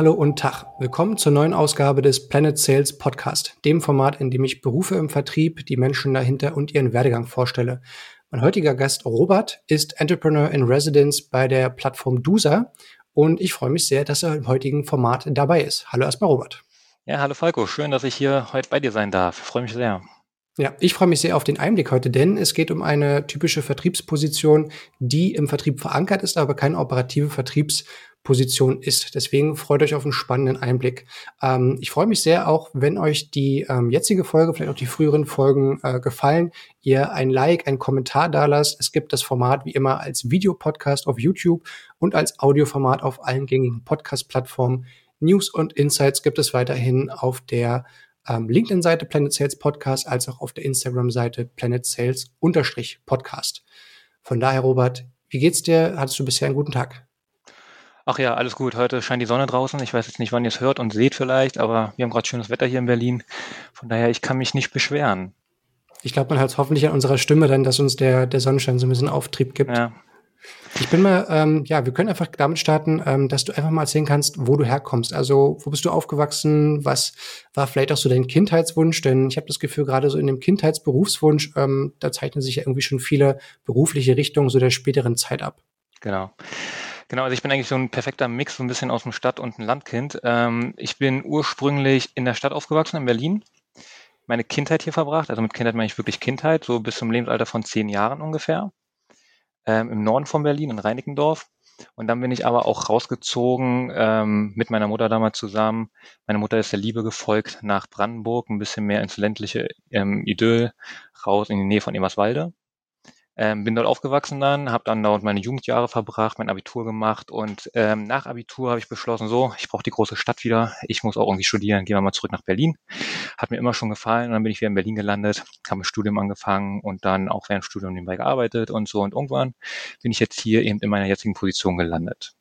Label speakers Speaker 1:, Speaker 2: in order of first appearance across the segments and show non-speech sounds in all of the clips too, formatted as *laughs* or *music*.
Speaker 1: Hallo und Tag. Willkommen zur neuen Ausgabe des Planet Sales Podcast, dem Format, in dem ich Berufe im Vertrieb, die Menschen dahinter und ihren Werdegang vorstelle. Mein heutiger Gast Robert ist Entrepreneur in Residence bei der Plattform Dusa und ich freue mich sehr, dass er im heutigen Format dabei ist. Hallo erstmal Robert.
Speaker 2: Ja, hallo Falco, schön, dass ich hier heute bei dir sein darf. Ich freue mich sehr.
Speaker 1: Ja, ich freue mich sehr auf den Einblick heute, denn es geht um eine typische Vertriebsposition, die im Vertrieb verankert ist, aber keine operative Vertriebsposition ist. Deswegen freut euch auf einen spannenden Einblick. Ähm, ich freue mich sehr auch, wenn euch die ähm, jetzige Folge, vielleicht auch die früheren Folgen äh, gefallen, ihr ein Like, ein Kommentar da lasst. Es gibt das Format wie immer als Videopodcast auf YouTube und als Audioformat auf allen gängigen Podcast-Plattformen. News und Insights gibt es weiterhin auf der ähm, LinkedIn-Seite Planet Sales Podcast als auch auf der Instagram-Seite Planet Sales Podcast. Von daher, Robert, wie geht's dir? Hattest du bisher einen guten Tag?
Speaker 2: Ach ja, alles gut. Heute scheint die Sonne draußen. Ich weiß jetzt nicht, wann ihr es hört und seht vielleicht, aber wir haben gerade schönes Wetter hier in Berlin. Von daher, ich kann mich nicht beschweren.
Speaker 1: Ich glaube, man hört hoffentlich an unserer Stimme dann, dass uns der, der Sonnenschein so ein bisschen Auftrieb gibt. Ja, ich bin mal, ähm, ja, wir können einfach damit starten, ähm, dass du einfach mal erzählen kannst, wo du herkommst. Also, wo bist du aufgewachsen? Was war vielleicht auch so dein Kindheitswunsch? Denn ich habe das Gefühl, gerade so in dem Kindheitsberufswunsch, ähm, da zeichnen sich ja irgendwie schon viele berufliche Richtungen so der späteren Zeit ab.
Speaker 2: Genau. Genau, also ich bin eigentlich so ein perfekter Mix, so ein bisschen aus dem Stadt- und ein Landkind. Ähm, ich bin ursprünglich in der Stadt aufgewachsen, in Berlin. Meine Kindheit hier verbracht, also mit Kindheit meine ich wirklich Kindheit, so bis zum Lebensalter von zehn Jahren ungefähr ähm, im Norden von Berlin, in Reinickendorf. Und dann bin ich aber auch rausgezogen ähm, mit meiner Mutter damals zusammen. Meine Mutter ist der Liebe gefolgt nach Brandenburg, ein bisschen mehr ins ländliche ähm, Idyll, raus in die Nähe von Emerswalde. Ähm, bin dort aufgewachsen dann, habe dann dort meine Jugendjahre verbracht, mein Abitur gemacht und ähm, nach Abitur habe ich beschlossen, so, ich brauche die große Stadt wieder, ich muss auch irgendwie studieren, gehen wir mal zurück nach Berlin. Hat mir immer schon gefallen und dann bin ich wieder in Berlin gelandet, habe ein Studium angefangen und dann auch während dem Studium nebenbei gearbeitet und so und irgendwann bin ich jetzt hier eben in meiner jetzigen Position gelandet.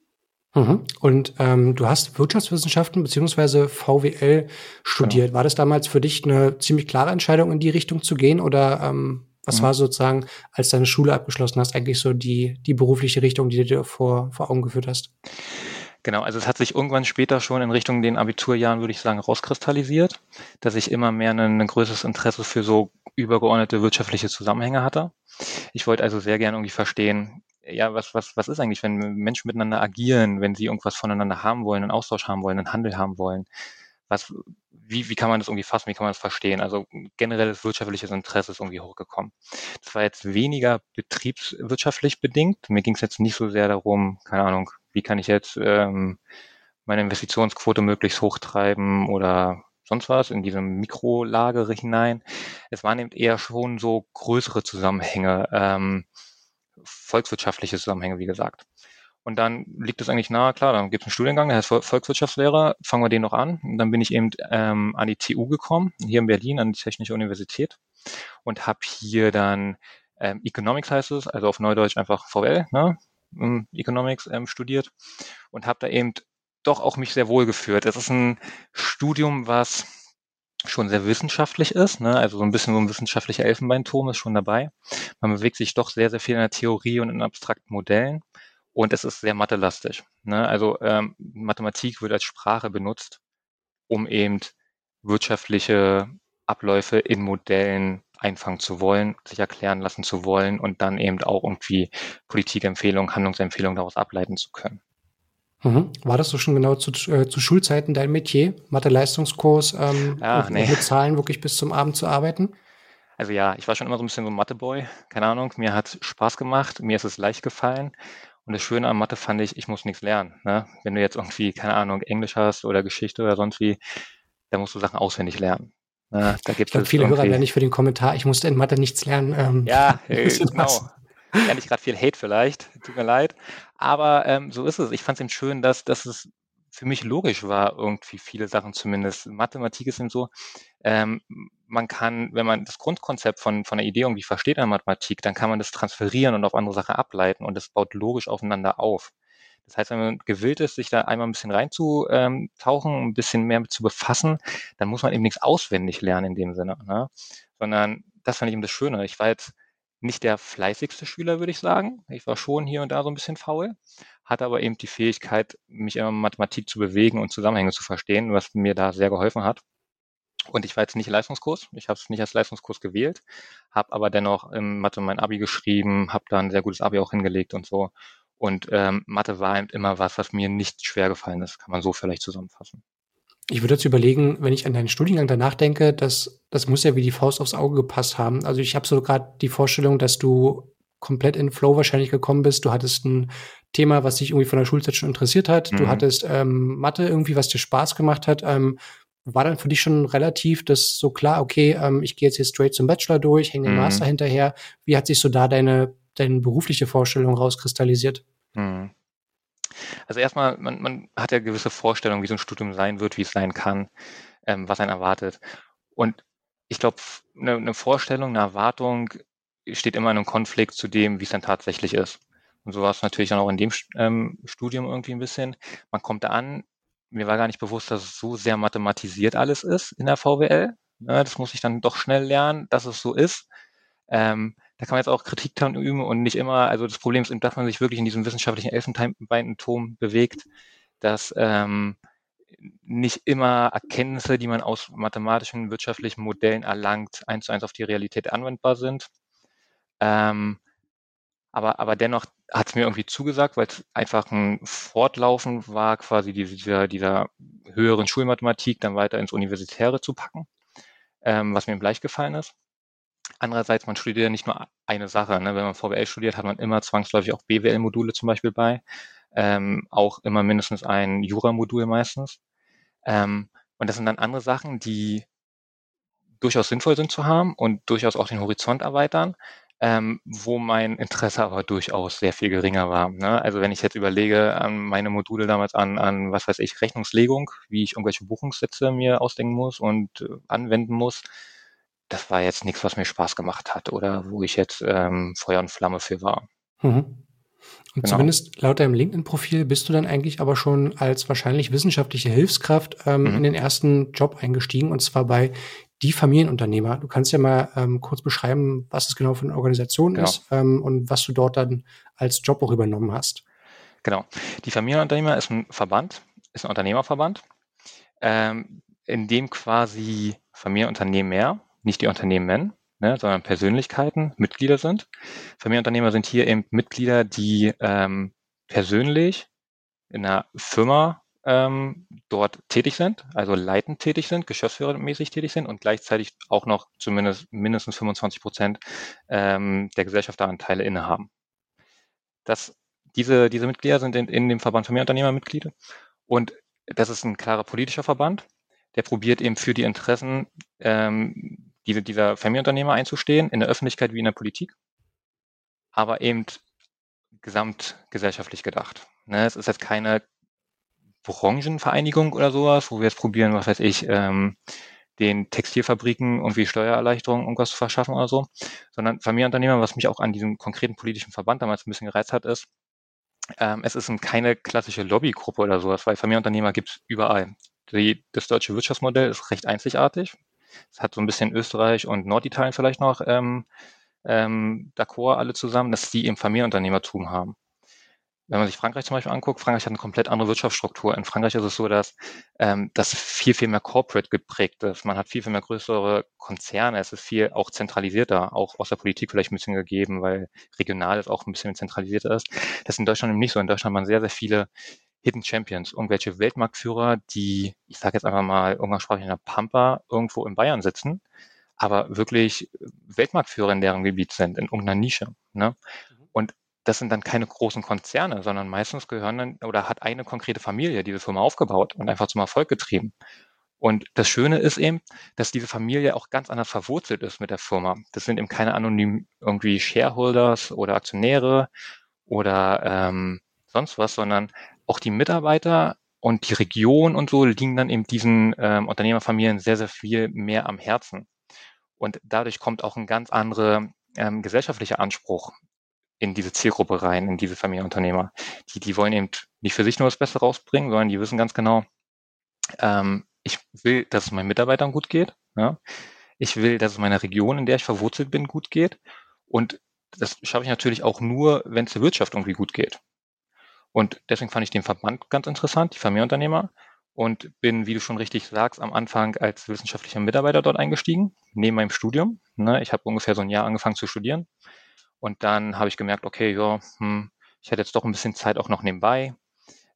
Speaker 1: Mhm. Und ähm, du hast Wirtschaftswissenschaften beziehungsweise VWL studiert. Genau. War das damals für dich eine ziemlich klare Entscheidung, in die Richtung zu gehen oder ähm, was mhm. war sozusagen, als deine Schule abgeschlossen hast, eigentlich so die, die berufliche Richtung, die du dir vor, vor Augen geführt hast?
Speaker 2: Genau, also es hat sich irgendwann später schon in Richtung den Abiturjahren, würde ich sagen, rauskristallisiert, dass ich immer mehr ein, ein größeres Interesse für so übergeordnete wirtschaftliche Zusammenhänge hatte. Ich wollte also sehr gerne irgendwie verstehen, ja, was, was, was ist eigentlich, wenn Menschen miteinander agieren, wenn sie irgendwas voneinander haben wollen, einen Austausch haben wollen, einen Handel haben wollen? Was, wie, wie kann man das irgendwie fassen, wie kann man das verstehen? Also generelles wirtschaftliches Interesse ist irgendwie hochgekommen. Das war jetzt weniger betriebswirtschaftlich bedingt. Mir ging es jetzt nicht so sehr darum, keine Ahnung, wie kann ich jetzt ähm, meine Investitionsquote möglichst hochtreiben oder sonst was in diesem Mikrolagere hinein. Es waren eben eher schon so größere Zusammenhänge, ähm, volkswirtschaftliche Zusammenhänge, wie gesagt. Und dann liegt es eigentlich nahe, klar, dann gibt es einen Studiengang, der heißt Volkswirtschaftslehrer, fangen wir den noch an. Und dann bin ich eben ähm, an die TU gekommen, hier in Berlin, an die Technische Universität und habe hier dann ähm, Economics heißt es, also auf Neudeutsch einfach VWL, ne? Ähm, Economics ähm, studiert und habe da eben doch auch mich sehr wohl geführt. Es ist ein Studium, was schon sehr wissenschaftlich ist, ne? also so ein bisschen so ein wissenschaftlicher Elfenbeinturm ist schon dabei. Man bewegt sich doch sehr, sehr viel in der Theorie und in abstrakten Modellen und es ist sehr mathelastisch. Ne? Also ähm, Mathematik wird als Sprache benutzt, um eben wirtschaftliche Abläufe in Modellen einfangen zu wollen, sich erklären lassen zu wollen und dann eben auch irgendwie Politikempfehlungen, Handlungsempfehlungen daraus ableiten zu können.
Speaker 1: Mhm. War das so schon genau zu, äh, zu Schulzeiten dein Metier, Mathe-Leistungskurs, ähm, Ach, nee. mit Zahlen wirklich bis zum Abend zu arbeiten?
Speaker 2: Also ja, ich war schon immer so ein bisschen so ein Mathe-Boy, keine Ahnung, mir hat Spaß gemacht, mir ist es leicht gefallen und das Schöne an Mathe fand ich, ich muss nichts lernen. Ne? Wenn du jetzt irgendwie, keine Ahnung, Englisch hast oder Geschichte oder sonst wie, da musst du Sachen auswendig lernen.
Speaker 1: Ne? Da gibt es viele Hörer werden nicht für den Kommentar, ich musste in Mathe nichts lernen.
Speaker 2: Ähm, ja, *laughs* äh, genau. Ja, nicht gerade viel Hate vielleicht, tut mir leid. Aber ähm, so ist es. Ich fand es eben schön, dass, dass es für mich logisch war, irgendwie viele Sachen zumindest. Mathematik ist eben so, ähm, man kann, wenn man das Grundkonzept von, von der Idee irgendwie versteht der Mathematik, dann kann man das transferieren und auf andere Sachen ableiten und das baut logisch aufeinander auf. Das heißt, wenn man gewillt ist, sich da einmal ein bisschen reinzutauchen, ein bisschen mehr zu befassen, dann muss man eben nichts auswendig lernen in dem Sinne, ne? sondern das fand ich eben das Schöne. Ich war jetzt nicht der fleißigste Schüler, würde ich sagen. Ich war schon hier und da so ein bisschen faul, hatte aber eben die Fähigkeit, mich immer in Mathematik zu bewegen und Zusammenhänge zu verstehen, was mir da sehr geholfen hat. Und ich war jetzt nicht Leistungskurs, ich habe es nicht als Leistungskurs gewählt, habe aber dennoch im Mathe mein Abi geschrieben, habe da ein sehr gutes Abi auch hingelegt und so. Und ähm, Mathe war eben immer was, was mir nicht schwer gefallen ist, kann man so vielleicht zusammenfassen.
Speaker 1: Ich würde jetzt überlegen, wenn ich an deinen Studiengang danach denke, dass das muss ja wie die Faust aufs Auge gepasst haben. Also ich habe so gerade die Vorstellung, dass du komplett in Flow wahrscheinlich gekommen bist. Du hattest ein Thema, was dich irgendwie von der Schulzeit schon interessiert hat. Mhm. Du hattest ähm, Mathe irgendwie, was dir Spaß gemacht hat. Ähm, war dann für dich schon relativ das so klar, okay, ähm, ich gehe jetzt hier straight zum Bachelor durch, hänge den mhm. Master hinterher. Wie hat sich so da deine, deine berufliche Vorstellung rauskristallisiert? Mhm.
Speaker 2: Also erstmal, man, man hat ja gewisse Vorstellungen, wie so ein Studium sein wird, wie es sein kann, ähm, was einen erwartet. Und ich glaube, eine, eine Vorstellung, eine Erwartung steht immer in einem Konflikt zu dem, wie es dann tatsächlich ist. Und so war es natürlich dann auch in dem ähm, Studium irgendwie ein bisschen. Man kommt da an, mir war gar nicht bewusst, dass es so sehr mathematisiert alles ist in der VWL. Ja, das muss ich dann doch schnell lernen, dass es so ist. Ähm, da kann man jetzt auch Kritik dran üben und nicht immer, also das Problem ist dass man sich wirklich in diesem wissenschaftlichen Elfenbeinturm bewegt, dass ähm, nicht immer Erkenntnisse, die man aus mathematischen, wirtschaftlichen Modellen erlangt, eins zu eins auf die Realität anwendbar sind. Ähm, aber, aber dennoch hat es mir irgendwie zugesagt, weil es einfach ein Fortlaufen war, quasi dieser, dieser höheren Schulmathematik dann weiter ins Universitäre zu packen, ähm, was mir im leicht gefallen ist. Andererseits, man studiert ja nicht nur eine Sache. Ne? Wenn man VWL studiert, hat man immer zwangsläufig auch BWL-Module zum Beispiel bei. Ähm, auch immer mindestens ein Jura-Modul meistens. Ähm, und das sind dann andere Sachen, die durchaus sinnvoll sind zu haben und durchaus auch den Horizont erweitern, ähm, wo mein Interesse aber durchaus sehr viel geringer war. Ne? Also wenn ich jetzt überlege an meine Module damals an, an, was weiß ich, Rechnungslegung, wie ich irgendwelche Buchungssätze mir ausdenken muss und äh, anwenden muss, das war jetzt nichts, was mir Spaß gemacht hat oder wo ich jetzt ähm, Feuer und Flamme für war. Mhm.
Speaker 1: Und genau. zumindest laut deinem LinkedIn-Profil bist du dann eigentlich aber schon als wahrscheinlich wissenschaftliche Hilfskraft ähm, mhm. in den ersten Job eingestiegen und zwar bei die Familienunternehmer. Du kannst ja mal ähm, kurz beschreiben, was es genau für eine Organisation genau. ist ähm, und was du dort dann als Job auch übernommen hast.
Speaker 2: Genau. Die Familienunternehmer ist ein Verband, ist ein Unternehmerverband, ähm, in dem quasi Familienunternehmer nicht die Unternehmen, ne, sondern Persönlichkeiten, Mitglieder sind. Familienunternehmer sind hier eben Mitglieder, die ähm, persönlich in einer Firma ähm, dort tätig sind, also leitend tätig sind, geschäftsführermäßig tätig sind und gleichzeitig auch noch zumindest mindestens 25 Prozent ähm, der Gesellschafteranteile innehaben. Das, diese, diese Mitglieder sind in, in dem Verband Familienunternehmer Mitglieder und das ist ein klarer politischer Verband, der probiert eben für die Interessen ähm, diese, dieser Familienunternehmer einzustehen, in der Öffentlichkeit wie in der Politik, aber eben gesamtgesellschaftlich gedacht. Ne, es ist jetzt keine Branchenvereinigung oder sowas, wo wir jetzt probieren, was weiß ich, ähm, den Textilfabriken irgendwie Steuererleichterungen irgendwas zu verschaffen oder so, sondern Familienunternehmer, was mich auch an diesem konkreten politischen Verband damals ein bisschen gereizt hat, ist, ähm, es ist keine klassische Lobbygruppe oder sowas, weil Familienunternehmer gibt es überall. Die, das deutsche Wirtschaftsmodell ist recht einzigartig. Es hat so ein bisschen Österreich und Norditalien vielleicht noch ähm, ähm, d'accord alle zusammen, dass die eben Familienunternehmertum haben. Wenn man sich Frankreich zum Beispiel anguckt, Frankreich hat eine komplett andere Wirtschaftsstruktur. In Frankreich ist es so, dass ähm, das viel, viel mehr corporate geprägt ist. Man hat viel, viel mehr größere Konzerne. Es ist viel auch zentralisierter, auch aus der Politik vielleicht ein bisschen gegeben, weil regional es auch ein bisschen zentralisierter ist. Das ist in Deutschland eben nicht so. In Deutschland hat man sehr, sehr viele Hidden Champions, irgendwelche Weltmarktführer, die, ich sage jetzt einfach mal umgangssprachlich in der Pampa irgendwo in Bayern sitzen, aber wirklich Weltmarktführer in deren Gebiet sind, in irgendeiner Nische. Ne? Mhm. Und das sind dann keine großen Konzerne, sondern meistens gehören dann oder hat eine konkrete Familie diese Firma aufgebaut und einfach zum Erfolg getrieben. Und das Schöne ist eben, dass diese Familie auch ganz anders verwurzelt ist mit der Firma. Das sind eben keine anonymen irgendwie Shareholders oder Aktionäre oder ähm, sonst was, sondern auch die Mitarbeiter und die Region und so liegen dann eben diesen ähm, Unternehmerfamilien sehr, sehr viel mehr am Herzen. Und dadurch kommt auch ein ganz anderer ähm, gesellschaftlicher Anspruch in diese Zielgruppe rein, in diese Familienunternehmer. Die, die wollen eben nicht für sich nur das Beste rausbringen, sondern die wissen ganz genau, ähm, ich will, dass es meinen Mitarbeitern gut geht. Ja? Ich will, dass es meiner Region, in der ich verwurzelt bin, gut geht. Und das schaffe ich natürlich auch nur, wenn es der Wirtschaft irgendwie gut geht. Und deswegen fand ich den Verband ganz interessant, die Familienunternehmer, und bin, wie du schon richtig sagst, am Anfang als wissenschaftlicher Mitarbeiter dort eingestiegen, neben meinem Studium. Ne, ich habe ungefähr so ein Jahr angefangen zu studieren. Und dann habe ich gemerkt, okay, ja, hm, ich hätte jetzt doch ein bisschen Zeit auch noch nebenbei.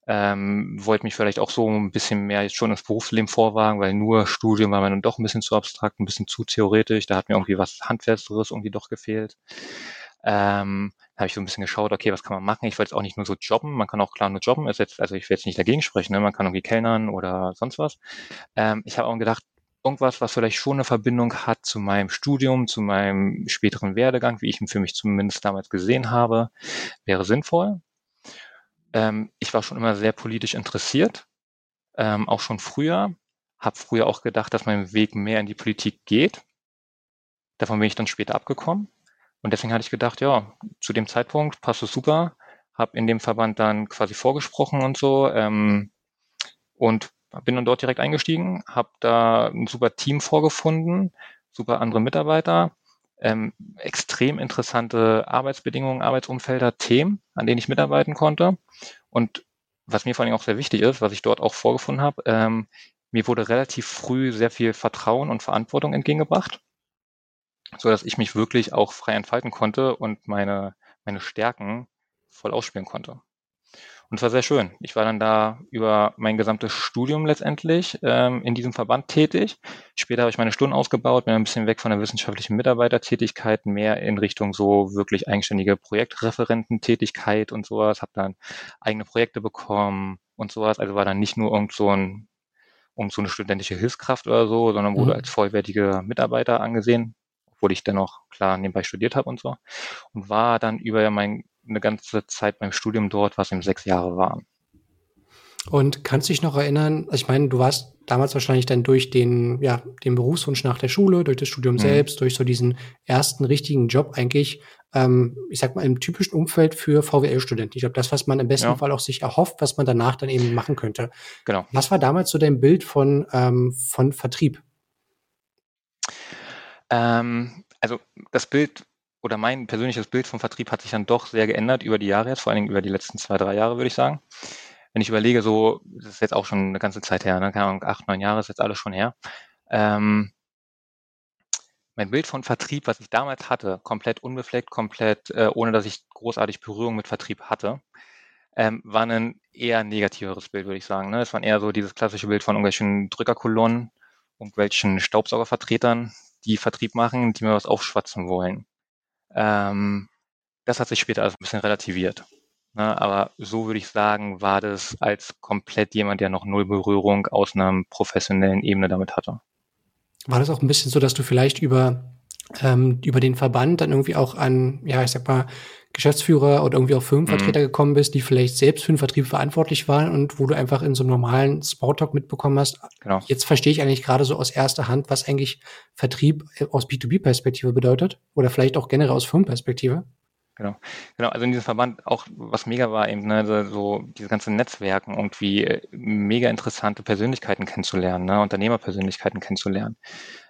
Speaker 2: Ähm, wollte mich vielleicht auch so ein bisschen mehr jetzt schon ins Berufsleben vorwagen, weil nur Studium war mir dann doch ein bisschen zu abstrakt, ein bisschen zu theoretisch. Da hat mir irgendwie was Handfesteres irgendwie doch gefehlt. Ähm, habe ich so ein bisschen geschaut, okay, was kann man machen? Ich wollte jetzt auch nicht nur so jobben, man kann auch klar nur jobben, also ich will jetzt nicht dagegen sprechen, ne? man kann irgendwie kellnern oder sonst was. Ähm, ich habe auch gedacht, irgendwas, was vielleicht schon eine Verbindung hat zu meinem Studium, zu meinem späteren Werdegang, wie ich ihn für mich zumindest damals gesehen habe, wäre sinnvoll. Ähm, ich war schon immer sehr politisch interessiert, ähm, auch schon früher, habe früher auch gedacht, dass mein Weg mehr in die Politik geht. Davon bin ich dann später abgekommen. Und deswegen hatte ich gedacht, ja, zu dem Zeitpunkt passt es super. Habe in dem Verband dann quasi vorgesprochen und so ähm, und bin dann dort direkt eingestiegen, habe da ein super Team vorgefunden, super andere Mitarbeiter, ähm, extrem interessante Arbeitsbedingungen, Arbeitsumfelder, Themen, an denen ich mitarbeiten konnte. Und was mir vor allem auch sehr wichtig ist, was ich dort auch vorgefunden habe, ähm, mir wurde relativ früh sehr viel Vertrauen und Verantwortung entgegengebracht so dass ich mich wirklich auch frei entfalten konnte und meine, meine Stärken voll ausspielen konnte. Und es war sehr schön. Ich war dann da über mein gesamtes Studium letztendlich ähm, in diesem Verband tätig. Später habe ich meine Stunden ausgebaut, bin ein bisschen weg von der wissenschaftlichen Mitarbeitertätigkeit, mehr in Richtung so wirklich eigenständige Projektreferententätigkeit und sowas, habe dann eigene Projekte bekommen und sowas. Also war dann nicht nur irgend so ein um so eine studentische Hilfskraft oder so, sondern wurde mhm. als vollwertige Mitarbeiter angesehen obwohl ich dennoch klar nebenbei studiert habe und so. Und war dann über mein, eine ganze Zeit beim Studium dort, was eben sechs Jahre waren.
Speaker 1: Und kannst du dich noch erinnern, also ich meine, du warst damals wahrscheinlich dann durch den, ja, den Berufswunsch nach der Schule, durch das Studium mhm. selbst, durch so diesen ersten richtigen Job eigentlich, ähm, ich sag mal, im typischen Umfeld für VWL-Studenten. Ich glaube, das, was man im besten ja. Fall auch sich erhofft, was man danach dann eben machen könnte. Genau. Was war damals so dein Bild von, ähm, von Vertrieb?
Speaker 2: Ähm, also das Bild oder mein persönliches Bild vom Vertrieb hat sich dann doch sehr geändert über die Jahre jetzt, vor allen Dingen über die letzten zwei, drei Jahre, würde ich sagen. Wenn ich überlege, so, das ist jetzt auch schon eine ganze Zeit her, ne? keine Ahnung, acht, neun Jahre ist jetzt alles schon her. Ähm, mein Bild von Vertrieb, was ich damals hatte, komplett unbefleckt, komplett, äh, ohne dass ich großartig Berührung mit Vertrieb hatte, ähm, war ein eher negativeres Bild, würde ich sagen. Ne? Es war eher so dieses klassische Bild von irgendwelchen Drückerkolonnen, irgendwelchen Staubsaugervertretern, die Vertrieb machen, die mir was aufschwatzen wollen. Ähm, das hat sich später also ein bisschen relativiert. Ne? Aber so würde ich sagen, war das als komplett jemand, der noch null Berührung aus einer professionellen Ebene damit hatte.
Speaker 1: War das auch ein bisschen so, dass du vielleicht über, ähm, über den Verband dann irgendwie auch an, ja, ich sag mal, Geschäftsführer oder irgendwie auch Firmenvertreter mhm. gekommen bist, die vielleicht selbst für den Vertrieb verantwortlich waren und wo du einfach in so einem normalen Smalltalk mitbekommen hast. Genau. Jetzt verstehe ich eigentlich gerade so aus erster Hand, was eigentlich Vertrieb aus B2B-Perspektive bedeutet oder vielleicht auch generell aus Firmenperspektive.
Speaker 2: Genau, genau. Also in diesem Verband auch was mega war eben, ne, so diese ganzen Netzwerken und wie äh, mega interessante Persönlichkeiten kennenzulernen, ne, Unternehmerpersönlichkeiten kennenzulernen,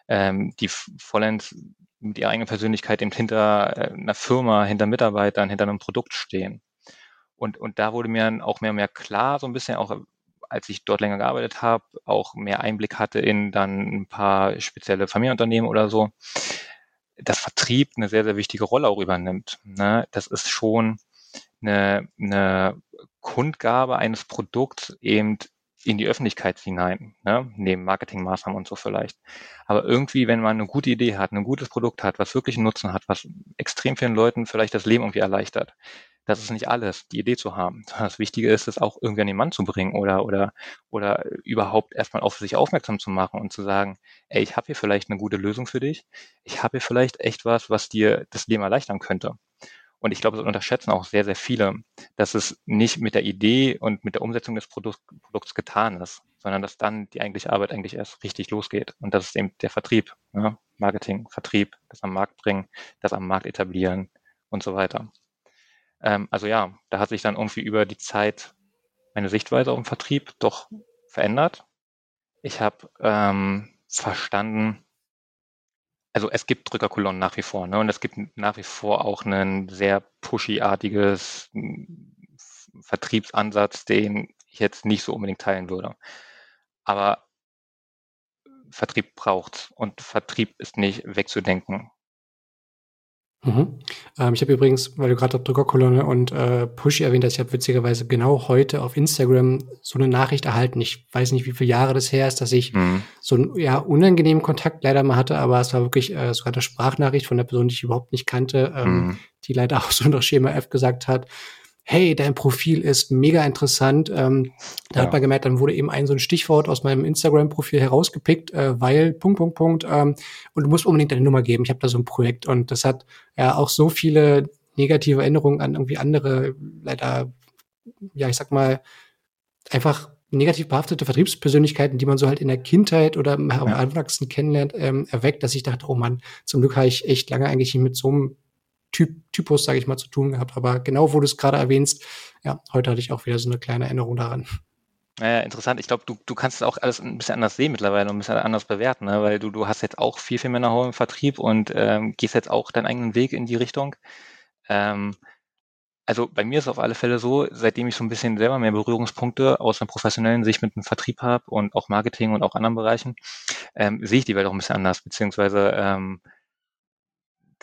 Speaker 2: ähm, die vollends mit ihrer eigenen Persönlichkeit eben hinter äh, einer Firma, hinter Mitarbeitern, hinter einem Produkt stehen. Und, und da wurde mir auch mehr und mehr klar, so ein bisschen auch als ich dort länger gearbeitet habe, auch mehr Einblick hatte in dann ein paar spezielle Familienunternehmen oder so, dass Vertrieb eine sehr, sehr wichtige Rolle auch übernimmt. Ne? Das ist schon eine, eine Kundgabe eines Produkts eben in die Öffentlichkeit hinein, ne? neben Marketingmaßnahmen und so vielleicht. Aber irgendwie, wenn man eine gute Idee hat, ein gutes Produkt hat, was wirklich einen Nutzen hat, was extrem vielen Leuten vielleicht das Leben irgendwie erleichtert, das ist nicht alles, die Idee zu haben. *laughs* Das Wichtige ist, es auch irgendwie an den Mann zu bringen oder, oder, oder überhaupt erstmal auf sich aufmerksam zu machen und zu sagen, ey, ich habe hier vielleicht eine gute Lösung für dich. Ich habe hier vielleicht echt was, was dir das Leben erleichtern könnte. Und ich glaube, das unterschätzen auch sehr, sehr viele, dass es nicht mit der Idee und mit der Umsetzung des Produkt, Produkts getan ist, sondern dass dann die eigentliche Arbeit eigentlich erst richtig losgeht. Und das ist eben der Vertrieb, ne? Marketing, Vertrieb, das am Markt bringen, das am Markt etablieren und so weiter. Ähm, also ja, da hat sich dann irgendwie über die Zeit meine Sichtweise auf den Vertrieb doch verändert. Ich habe ähm, verstanden, also es gibt Drückerkolonnen nach wie vor, ne? Und es gibt nach wie vor auch ein sehr pushy-artiges hm, Vertriebsansatz, den ich jetzt nicht so unbedingt teilen würde. Aber Vertrieb braucht und Vertrieb ist nicht wegzudenken.
Speaker 1: Mhm. Ähm, ich habe übrigens, weil du gerade Drückerkolonne und äh, Pushy erwähnt hast, ich habe witzigerweise genau heute auf Instagram so eine Nachricht erhalten. Ich weiß nicht, wie viele Jahre das her ist, dass ich mhm. so einen ja, unangenehmen Kontakt leider mal hatte, aber es war wirklich äh, sogar eine Sprachnachricht von einer Person, die ich überhaupt nicht kannte, ähm, mhm. die leider *laughs* auch so nach Schema F gesagt hat, hey, dein Profil ist mega interessant. Ähm, da ja. hat man gemerkt, dann wurde eben ein so ein Stichwort aus meinem Instagram-Profil herausgepickt, äh, weil Punkt, Punkt, Punkt. Ähm, und du musst unbedingt deine Nummer geben. Ich habe da so ein Projekt und das hat ja auch so viele negative Erinnerungen an irgendwie andere, leider, ja, ich sag mal, einfach negativ behaftete Vertriebspersönlichkeiten, die man so halt in der Kindheit oder im ja. Anwachsen kennenlernt, ähm, erweckt, dass ich dachte, oh Mann, zum Glück habe ich echt lange eigentlich nicht mit so einem typ, Typus, sage ich mal, zu tun gehabt. Aber genau, wo du es gerade erwähnst, ja, heute hatte ich auch wieder so eine kleine Erinnerung daran.
Speaker 2: Ja, interessant. Ich glaube, du, du kannst es auch alles ein bisschen anders sehen mittlerweile und ein bisschen anders bewerten, ne? weil du, du hast jetzt auch viel, viel mehr nach im Vertrieb und ähm, gehst jetzt auch deinen eigenen Weg in die Richtung. Ähm, also bei mir ist es auf alle Fälle so, seitdem ich so ein bisschen selber mehr Berührungspunkte aus einer professionellen Sicht mit dem Vertrieb habe und auch Marketing und auch anderen Bereichen, ähm, sehe ich die Welt auch ein bisschen anders, beziehungsweise ähm,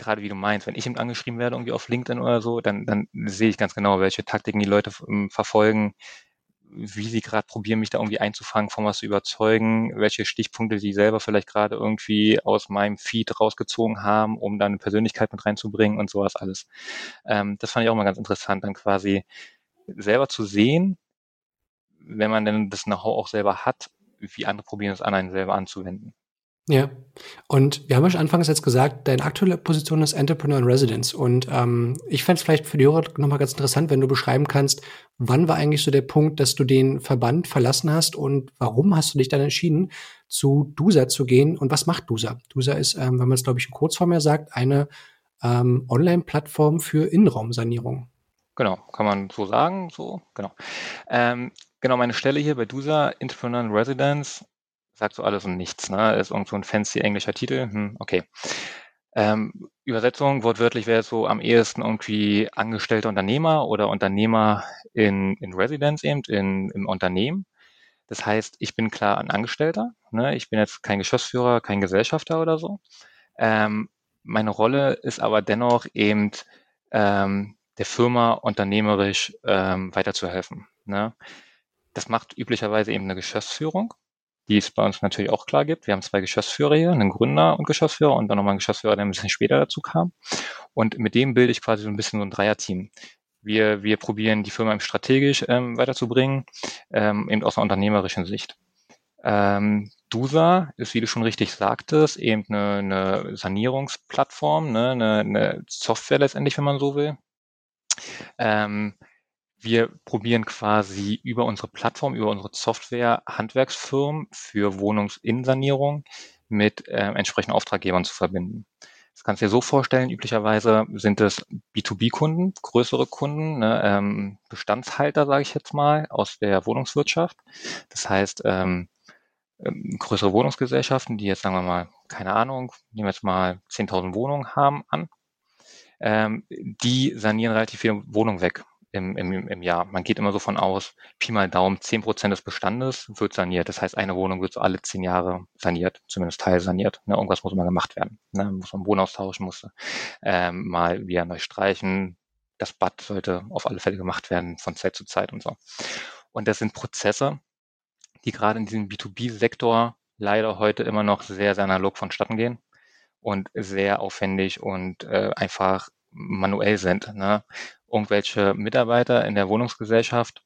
Speaker 2: gerade wie du meinst, wenn ich eben angeschrieben werde irgendwie auf LinkedIn oder so, dann, dann sehe ich ganz genau, welche Taktiken die Leute ähm, verfolgen, wie sie gerade probieren, mich da irgendwie einzufangen, von was zu überzeugen, welche Stichpunkte sie selber vielleicht gerade irgendwie aus meinem Feed rausgezogen haben, um da eine Persönlichkeit mit reinzubringen und sowas alles. Ähm, das fand ich auch mal ganz interessant, dann quasi selber zu sehen, wenn man denn das Know-how auch selber hat, wie andere probieren es an einen selber anzuwenden.
Speaker 1: Ja. Und wir haben ja schon anfangs jetzt gesagt, deine aktuelle Position ist Entrepreneur in Residence. Und ähm, ich fände es vielleicht für die Hörer nochmal ganz interessant, wenn du beschreiben kannst, wann war eigentlich so der Punkt, dass du den Verband verlassen hast und warum hast du dich dann entschieden, zu DUSA zu gehen und was macht DUSA? DUSA ist, ähm, wenn man es, glaube ich, in Kurzform ja sagt, eine ähm, Online-Plattform für Innenraumsanierung.
Speaker 2: Genau, kann man so sagen, so, genau. Ähm, genau, meine Stelle hier bei DUSA, Entrepreneur in Residence, sagt so alles und nichts. Ne? Ist irgend so ein fancy englischer Titel. Hm, okay. Ähm, Übersetzung wortwörtlich wäre so am ehesten irgendwie angestellter Unternehmer oder Unternehmer in, in Residence eben, in, im Unternehmen. Das heißt, ich bin klar ein Angestellter. Ne? Ich bin jetzt kein Geschäftsführer, kein Gesellschafter oder so. Ähm, meine Rolle ist aber dennoch eben ähm, der Firma unternehmerisch ähm, weiterzuhelfen. Ne? Das macht üblicherweise eben eine Geschäftsführung die es bei uns natürlich auch klar gibt. Wir haben zwei Geschäftsführer hier, einen Gründer und Geschäftsführer und dann nochmal einen Geschäftsführer, der ein bisschen später dazu kam. Und mit dem bilde ich quasi so ein bisschen so ein Dreierteam. Wir, wir probieren die Firma strategisch ähm, weiterzubringen, ähm, eben aus einer unternehmerischen Sicht. Ähm, DUSA ist, wie du schon richtig sagtest, eben eine, eine Sanierungsplattform, ne, eine, eine Software letztendlich, wenn man so will. Ähm, wir probieren quasi über unsere Plattform, über unsere Software Handwerksfirmen für Wohnungsinnensanierung mit äh, entsprechenden Auftraggebern zu verbinden. Das kannst du dir so vorstellen, üblicherweise sind es B2B-Kunden, größere Kunden, ne, ähm, Bestandshalter, sage ich jetzt mal, aus der Wohnungswirtschaft. Das heißt, ähm, ähm, größere Wohnungsgesellschaften, die jetzt, sagen wir mal, keine Ahnung, nehmen wir jetzt mal 10.000 Wohnungen haben an, ähm, die sanieren relativ viele Wohnungen weg im, im, im Jahr. Man geht immer so von aus, Pi mal Daumen, zehn Prozent des Bestandes wird saniert. Das heißt, eine Wohnung wird so alle zehn Jahre saniert, zumindest teilsaniert. Ne, irgendwas muss mal gemacht werden. Ne, muss man Wohn austauschen, muss ähm, mal wieder neu streichen. Das Bad sollte auf alle Fälle gemacht werden von Zeit zu Zeit und so. Und das sind Prozesse, die gerade in diesem B2B-Sektor leider heute immer noch sehr, sehr analog vonstatten gehen und sehr aufwendig und äh, einfach manuell sind. Ne? irgendwelche Mitarbeiter in der Wohnungsgesellschaft,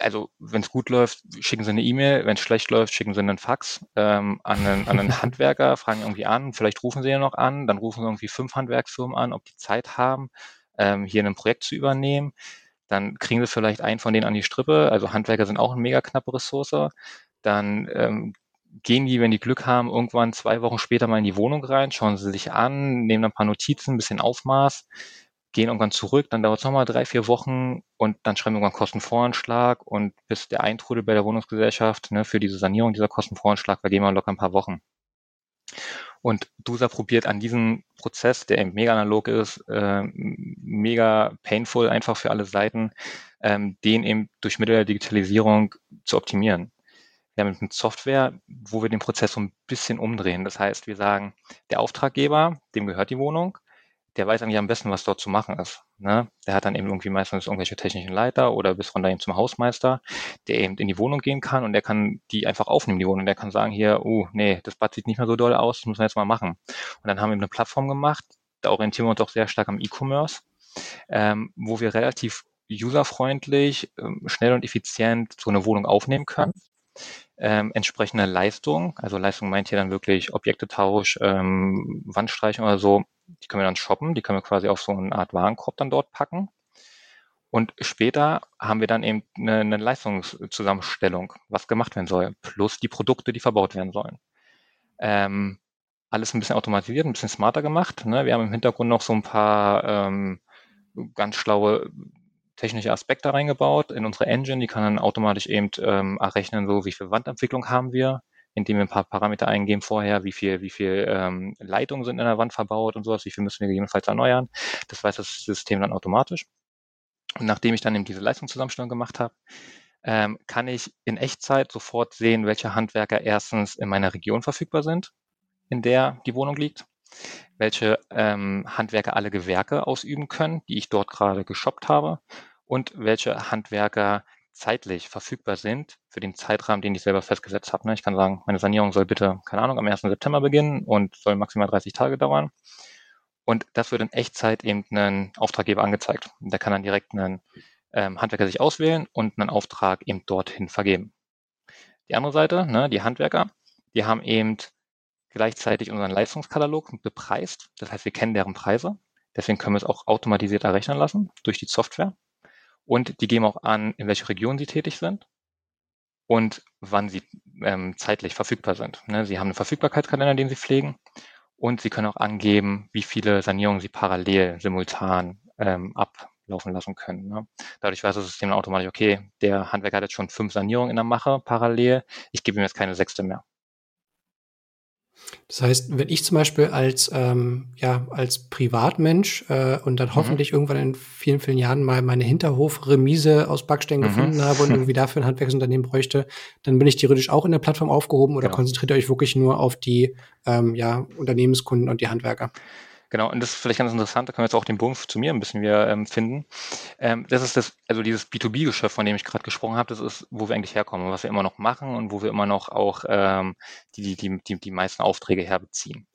Speaker 2: also wenn es gut läuft, schicken sie eine E-Mail, wenn es schlecht läuft, schicken sie einen Fax ähm, an, einen, an einen *laughs* Handwerker, fragen irgendwie an, vielleicht rufen sie ja noch an, dann rufen sie irgendwie fünf Handwerksfirmen an, ob die Zeit haben, ähm, hier ein Projekt zu übernehmen. Dann kriegen sie vielleicht einen von denen an die Strippe. Also Handwerker sind auch eine mega knappe Ressource. Dann ähm, gehen die, wenn die Glück haben, irgendwann zwei Wochen später mal in die Wohnung rein, schauen sie sich an, nehmen ein paar Notizen, ein bisschen Aufmaß, gehen irgendwann zurück, dann dauert es nochmal drei, vier Wochen und dann schreiben wir irgendwann Kostenvoranschlag und bis der Eintrudel bei der Wohnungsgesellschaft ne, für diese Sanierung dieser Kostenvoranschlag, da gehen wir locker ein paar Wochen. Und DUSA probiert an diesem Prozess, der eben mega analog ist, äh, mega painful einfach für alle Seiten, ähm, den eben durch Mittel der Digitalisierung zu optimieren. Wir haben eine Software, wo wir den Prozess so ein bisschen umdrehen. Das heißt, wir sagen, der Auftraggeber, dem gehört die Wohnung, der weiß eigentlich am besten, was dort zu machen ist. Ne? Der hat dann eben irgendwie meistens irgendwelche technischen Leiter oder bis runter eben zum Hausmeister, der eben in die Wohnung gehen kann und der kann die einfach aufnehmen, die Wohnung. Der kann sagen, hier, oh, nee, das Bad sieht nicht mehr so doll aus, das müssen wir jetzt mal machen. Und dann haben wir eine Plattform gemacht, da orientieren wir uns auch sehr stark am E-Commerce, ähm, wo wir relativ userfreundlich, ähm, schnell und effizient so eine Wohnung aufnehmen können ähm, entsprechende Leistung, also Leistung meint hier dann wirklich Objektetausch, ähm, Wandstreichen oder so, die können wir dann shoppen, die können wir quasi auf so eine Art Warenkorb dann dort packen. Und später haben wir dann eben eine, eine Leistungszusammenstellung, was gemacht werden soll, plus die Produkte, die verbaut werden sollen. Ähm, alles ein bisschen automatisiert, ein bisschen smarter gemacht. Ne? Wir haben im Hintergrund noch so ein paar ähm, ganz schlaue technische Aspekte reingebaut in unsere Engine. Die kann dann automatisch eben ähm, errechnen, so wie viel Wandentwicklung haben wir, indem wir ein paar Parameter eingeben vorher, wie viel, wie viel ähm, Leitungen sind in der Wand verbaut und sowas, wie viel müssen wir gegebenenfalls erneuern. Das weiß das System dann automatisch. Und nachdem ich dann eben diese Leistungszusammenstellung gemacht habe, ähm, kann ich in Echtzeit sofort sehen, welche Handwerker erstens in meiner Region verfügbar sind, in der die Wohnung liegt, welche ähm, Handwerker alle Gewerke ausüben können, die ich dort gerade geshoppt habe und welche Handwerker zeitlich verfügbar sind für den Zeitrahmen, den ich selber festgesetzt habe. Ne? Ich kann sagen, meine Sanierung soll bitte, keine Ahnung, am 1. September beginnen und soll maximal 30 Tage dauern. Und das wird in Echtzeit eben einen Auftraggeber angezeigt. Der kann dann direkt einen ähm, Handwerker sich auswählen und einen Auftrag eben dorthin vergeben. Die andere Seite, ne, die Handwerker, die haben eben gleichzeitig unseren Leistungskatalog bepreist. Das heißt, wir kennen deren Preise. Deswegen können wir es auch automatisiert errechnen lassen durch die Software. Und die geben auch an, in welcher Region sie tätig sind und wann sie ähm, zeitlich verfügbar sind. Ne? Sie haben einen Verfügbarkeitskalender, den sie pflegen. Und sie können auch angeben, wie viele Sanierungen sie parallel, simultan ähm, ablaufen lassen können. Ne? Dadurch weiß das System automatisch, okay, der Handwerker hat jetzt schon fünf Sanierungen in der Mache parallel. Ich gebe ihm jetzt keine sechste mehr.
Speaker 1: Das heißt, wenn ich zum Beispiel als, ähm, ja, als Privatmensch äh, und dann mhm. hoffentlich irgendwann in vielen, vielen Jahren mal meine Hinterhofremise aus Backstein mhm. gefunden habe und irgendwie dafür ein Handwerksunternehmen bräuchte, dann bin ich theoretisch auch in der Plattform aufgehoben oder genau. konzentriert ihr euch wirklich nur auf die ähm, ja, Unternehmenskunden und die Handwerker?
Speaker 2: Genau, und das ist vielleicht ganz interessant, da können wir jetzt auch den Bogen zu mir ein bisschen wieder ähm, finden. Ähm, das ist das, also dieses B2B-Geschäft, von dem ich gerade gesprochen habe, das ist, wo wir eigentlich herkommen, was wir immer noch machen und wo wir immer noch auch ähm, die, die, die, die meisten Aufträge herbeziehen.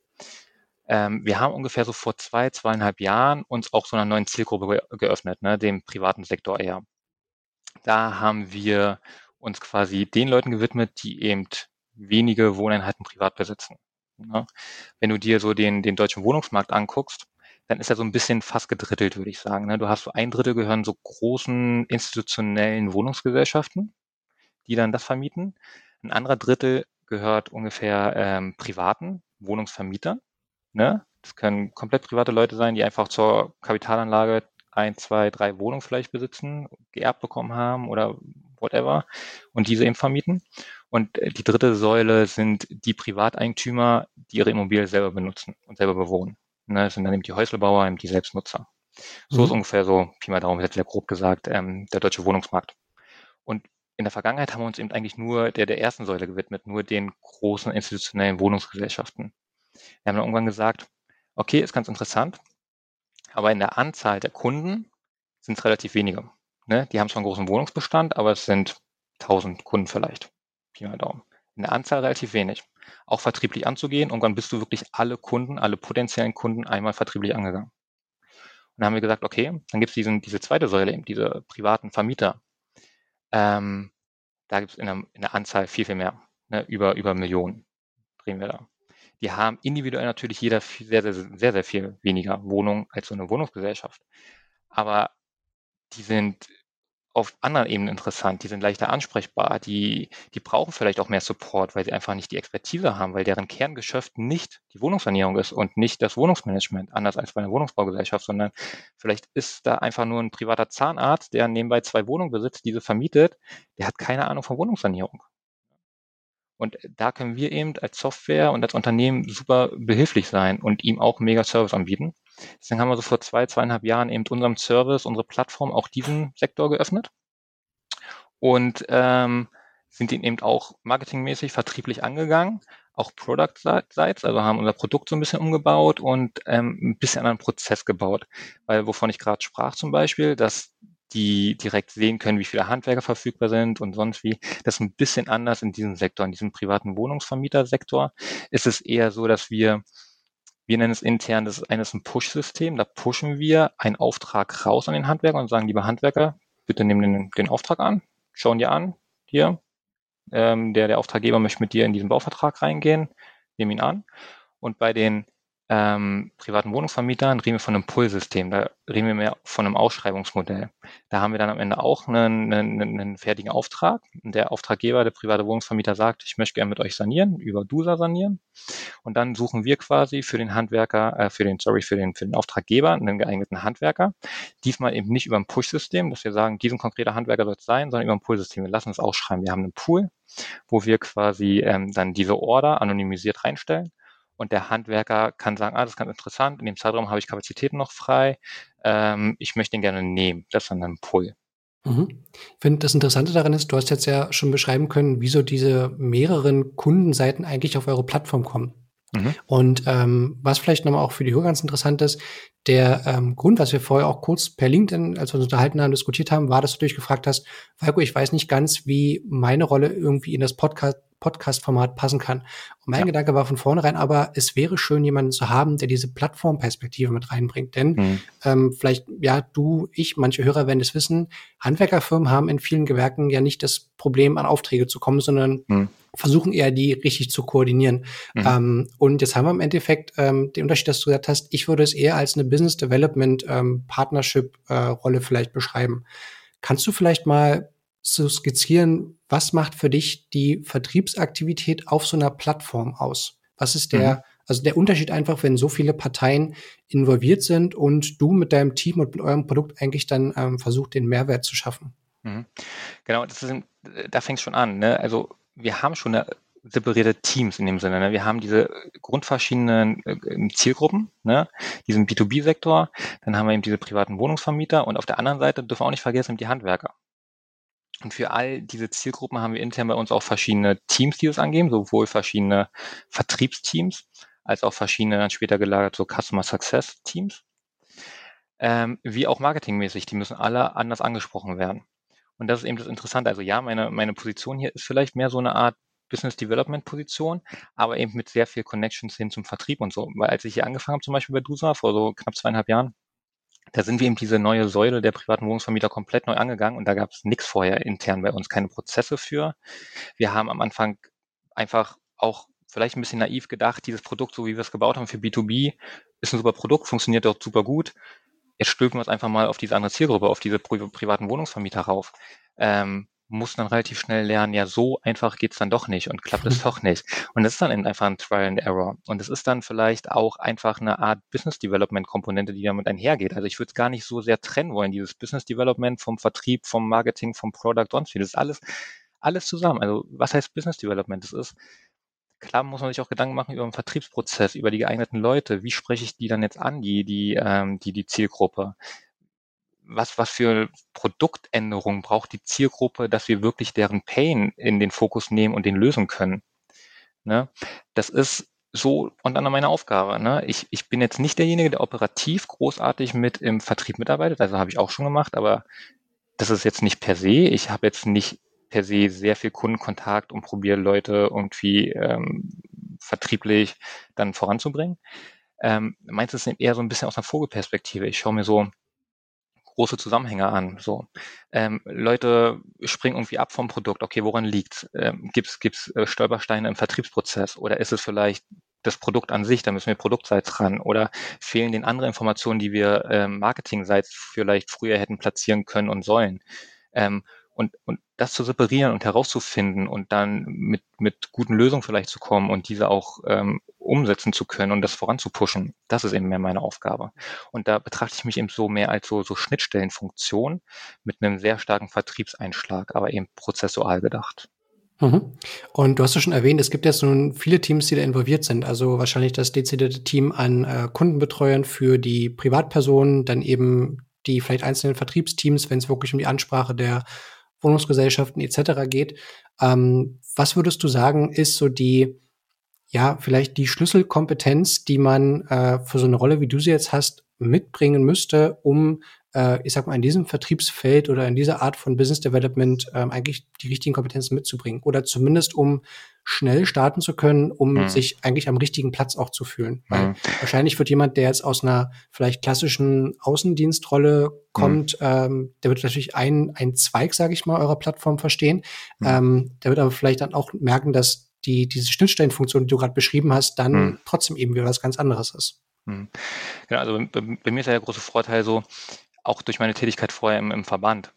Speaker 2: Ähm, wir haben ungefähr so vor zwei, zweieinhalb Jahren uns auch so einer neuen Zielgruppe ge geöffnet, ne, dem privaten Sektor eher. Da haben wir uns quasi den Leuten gewidmet, die eben wenige Wohneinheiten privat besitzen. Ne? Wenn du dir so den, den deutschen Wohnungsmarkt anguckst, dann ist er so ein bisschen fast gedrittelt, würde ich sagen. Ne? Du hast so ein Drittel gehören so großen institutionellen Wohnungsgesellschaften, die dann das vermieten. Ein anderer Drittel gehört ungefähr ähm, privaten Wohnungsvermietern. Ne? Das können komplett private Leute sein, die einfach zur Kapitalanlage ein, zwei, drei Wohnungen vielleicht besitzen, geerbt bekommen haben oder whatever und diese eben vermieten. Und äh, die dritte Säule sind die Privateigentümer, die ihre Immobilie selber benutzen und selber bewohnen. Ne, das sind dann eben die Häuslebauer, eben die Selbstnutzer. So mhm. ist ungefähr so, Pi mal Daumen, sehr grob gesagt, ähm, der deutsche Wohnungsmarkt. Und in der Vergangenheit haben wir uns eben eigentlich nur der, der ersten Säule gewidmet, nur den großen institutionellen Wohnungsgesellschaften. Wir haben dann irgendwann gesagt, okay, ist ganz interessant, aber in der Anzahl der Kunden sind es relativ wenige. Ne? Die haben zwar einen großen Wohnungsbestand, aber es sind 1000 Kunden vielleicht. Pi mal Daumen. In der Anzahl relativ wenig. Auch vertrieblich anzugehen und dann bist du wirklich alle Kunden, alle potenziellen Kunden einmal vertrieblich angegangen. Und dann haben wir gesagt, okay, dann gibt es diese zweite Säule, eben diese privaten Vermieter. Ähm, da gibt es in, in, der Anzahl viel, viel mehr. Ne? Über, über Millionen drehen wir da. Die haben individuell natürlich jeder sehr, sehr, sehr, sehr viel weniger Wohnungen als so eine Wohnungsgesellschaft. Aber die sind auf anderen Ebenen interessant, die sind leichter ansprechbar, die, die brauchen vielleicht auch mehr Support, weil sie einfach nicht die Expertise haben, weil deren Kerngeschäft nicht die Wohnungssanierung ist und nicht das Wohnungsmanagement, anders als bei einer Wohnungsbaugesellschaft, sondern vielleicht ist da einfach nur ein privater Zahnarzt, der nebenbei zwei Wohnungen besitzt, diese vermietet, der hat keine Ahnung von Wohnungssanierung. Und da können wir eben als Software und als Unternehmen super behilflich sein und ihm auch mega Service anbieten. Deswegen haben wir so vor zwei, zweieinhalb Jahren eben unserem Service, unsere Plattform auch diesen Sektor geöffnet und ähm, sind ihn eben auch marketingmäßig vertrieblich angegangen, auch Product-Sites, also haben unser Produkt so ein bisschen umgebaut und ähm, ein bisschen anderen Prozess gebaut. Weil wovon ich gerade sprach zum Beispiel, dass die direkt sehen können, wie viele Handwerker verfügbar sind und sonst wie. Das ist ein bisschen anders in diesem Sektor, in diesem privaten Wohnungsvermietersektor. Ist es eher so, dass wir wir nennen es intern, das ist eines ein Push-System. Da pushen wir einen Auftrag raus an den Handwerker und sagen, liebe Handwerker, bitte nehmen den, den Auftrag an, schauen dir an, hier, ähm, der, der Auftraggeber möchte mit dir in diesen Bauvertrag reingehen, nehmen ihn an. Und bei den ähm, privaten Wohnungsvermietern reden wir von einem Pull-System, da reden wir mehr von einem Ausschreibungsmodell. Da haben wir dann am Ende auch einen, einen, einen fertigen Auftrag. Der Auftraggeber, der private Wohnungsvermieter sagt, ich möchte gerne mit euch sanieren, über DUSA sanieren. Und dann suchen wir quasi für den Handwerker, äh, für den, sorry, für den, für den Auftraggeber einen geeigneten Handwerker. Diesmal eben nicht über ein Push-System, dass wir sagen, diesen konkreter Handwerker soll es sein, sondern über ein Pull-System. Wir lassen es ausschreiben. Wir haben einen Pool, wo wir quasi ähm, dann diese Order anonymisiert reinstellen und der Handwerker kann sagen, ah, das ist ganz interessant, in dem Zeitraum habe ich Kapazitäten noch frei, ähm, ich möchte ihn gerne nehmen. Das ist dann ein Pull.
Speaker 1: Mhm. Ich finde, das Interessante daran ist, du hast jetzt ja schon beschreiben können, wieso diese mehreren Kundenseiten eigentlich auf eure Plattform kommen. Mhm. Und ähm, was vielleicht nochmal auch für die Hörer ganz interessant ist, der ähm, Grund, was wir vorher auch kurz per LinkedIn, als wir uns unterhalten haben, diskutiert haben, war, dass du dich gefragt hast, Falco, ich weiß nicht ganz, wie meine Rolle irgendwie in das Podcast Podcast-Format passen kann. Und mein ja. Gedanke war von vornherein aber, es wäre schön, jemanden zu haben, der diese Plattformperspektive mit reinbringt. Denn mhm. ähm, vielleicht, ja, du, ich, manche Hörer werden es wissen, Handwerkerfirmen haben in vielen Gewerken ja nicht das Problem, an Aufträge zu kommen, sondern mhm. Versuchen eher, die richtig zu koordinieren. Mhm. Ähm, und jetzt haben wir im Endeffekt ähm, den Unterschied, dass du gesagt hast, ich würde es eher als eine Business Development ähm, Partnership äh, Rolle vielleicht beschreiben. Kannst du vielleicht mal zu skizzieren, was macht für dich die Vertriebsaktivität auf so einer Plattform aus? Was ist der, mhm. also der Unterschied einfach, wenn so viele Parteien involviert sind und du mit deinem Team und mit eurem Produkt eigentlich dann ähm, versucht, den Mehrwert zu schaffen?
Speaker 2: Mhm. Genau, das ist, da fängt es schon an. Ne? Also wir haben schon eine separierte Teams in dem Sinne. Ne? Wir haben diese grundverschiedenen äh, Zielgruppen, ne? diesen B2B-Sektor, dann haben wir eben diese privaten Wohnungsvermieter und auf der anderen Seite dürfen wir auch nicht vergessen die Handwerker. Und für all diese Zielgruppen haben wir intern bei uns auch verschiedene Teams, die das angeben, sowohl verschiedene Vertriebsteams als auch verschiedene dann später gelagert so Customer Success Teams, ähm, wie auch marketingmäßig. Die müssen alle anders angesprochen werden. Und das ist eben das Interessante. Also ja, meine, meine Position hier ist vielleicht mehr so eine Art Business Development Position, aber eben mit sehr viel Connections hin zum Vertrieb und so. Weil als ich hier angefangen habe, zum Beispiel bei DUSA vor so knapp zweieinhalb Jahren, da sind wir eben diese neue Säule der privaten Wohnungsvermieter komplett neu angegangen und da gab es nichts vorher intern bei uns, keine Prozesse für. Wir haben am Anfang einfach auch vielleicht ein bisschen naiv gedacht, dieses Produkt, so wie wir es gebaut haben für B2B, ist ein super Produkt, funktioniert dort super gut. Jetzt stülpen wir es einfach mal auf diese andere Zielgruppe, auf diese pri privaten Wohnungsvermieter rauf. Ähm, muss dann relativ schnell lernen, ja, so einfach geht's dann doch nicht und klappt es doch nicht. Und das ist dann einfach ein Trial and Error. Und es ist dann vielleicht auch einfach eine Art Business Development Komponente, die damit einhergeht. Also ich würde es gar nicht so sehr trennen wollen, dieses Business Development vom Vertrieb, vom Marketing, vom Product, sonst wie. Das ist alles, alles zusammen. Also was heißt Business Development? Das ist, klar muss man sich auch Gedanken machen über den Vertriebsprozess, über die geeigneten Leute. Wie spreche ich die dann jetzt an, die, die, ähm, die, die Zielgruppe? was, was für Produktänderungen braucht die Zielgruppe, dass wir wirklich deren Pain in den Fokus nehmen und den lösen können. Ne? Das ist so und dann meine Aufgabe. Ne? Ich, ich bin jetzt nicht derjenige, der operativ großartig mit im Vertrieb mitarbeitet, also habe ich auch schon gemacht, aber das ist jetzt nicht per se. Ich habe jetzt nicht per se sehr viel Kundenkontakt und probiere Leute irgendwie ähm, vertrieblich dann voranzubringen. Ähm, meins ist eher so ein bisschen aus einer Vogelperspektive. Ich schaue mir so große Zusammenhänge an. So ähm, Leute springen irgendwie ab vom Produkt. Okay, woran liegt? Ähm, Gibt es äh, Stolpersteine im Vertriebsprozess oder ist es vielleicht das Produkt an sich, da müssen wir produktseits ran oder fehlen den andere Informationen, die wir ähm, marketingseits vielleicht früher hätten platzieren können und sollen. Ähm, und, und das zu separieren und herauszufinden und dann mit, mit guten Lösungen vielleicht zu kommen und diese auch ähm, umsetzen zu können und das voranzupushen, das ist eben mehr meine Aufgabe. Und da betrachte ich mich eben so mehr als so, so Schnittstellenfunktion mit einem sehr starken Vertriebseinschlag, aber eben prozessual gedacht.
Speaker 1: Mhm. Und du hast ja schon erwähnt, es gibt jetzt nun viele Teams, die da involviert sind. Also wahrscheinlich das dezidierte Team an äh, Kundenbetreuern für die Privatpersonen, dann eben die vielleicht einzelnen Vertriebsteams, wenn es wirklich um die Ansprache der Wohnungsgesellschaften etc. geht. Ähm, was würdest du sagen, ist so die, ja, vielleicht die Schlüsselkompetenz, die man äh, für so eine Rolle, wie du sie jetzt hast, mitbringen müsste, um äh, ich sag mal, in diesem Vertriebsfeld oder in dieser Art von Business Development ähm, eigentlich die richtigen Kompetenzen mitzubringen. Oder zumindest um schnell starten zu können, um mhm. sich eigentlich am richtigen Platz auch zu fühlen. Weil mhm. wahrscheinlich wird jemand, der jetzt aus einer vielleicht klassischen Außendienstrolle kommt, mhm. ähm, der wird natürlich ein, ein Zweig, sage ich mal, eurer Plattform verstehen. Mhm. Ähm, der wird aber vielleicht dann auch merken, dass die, diese Schnittstellenfunktion, die du gerade beschrieben hast, dann mhm. trotzdem eben wieder was ganz anderes ist.
Speaker 2: Mhm. Genau, also bei, bei, mir ist ja der große Vorteil so, auch durch meine Tätigkeit vorher im, im Verband.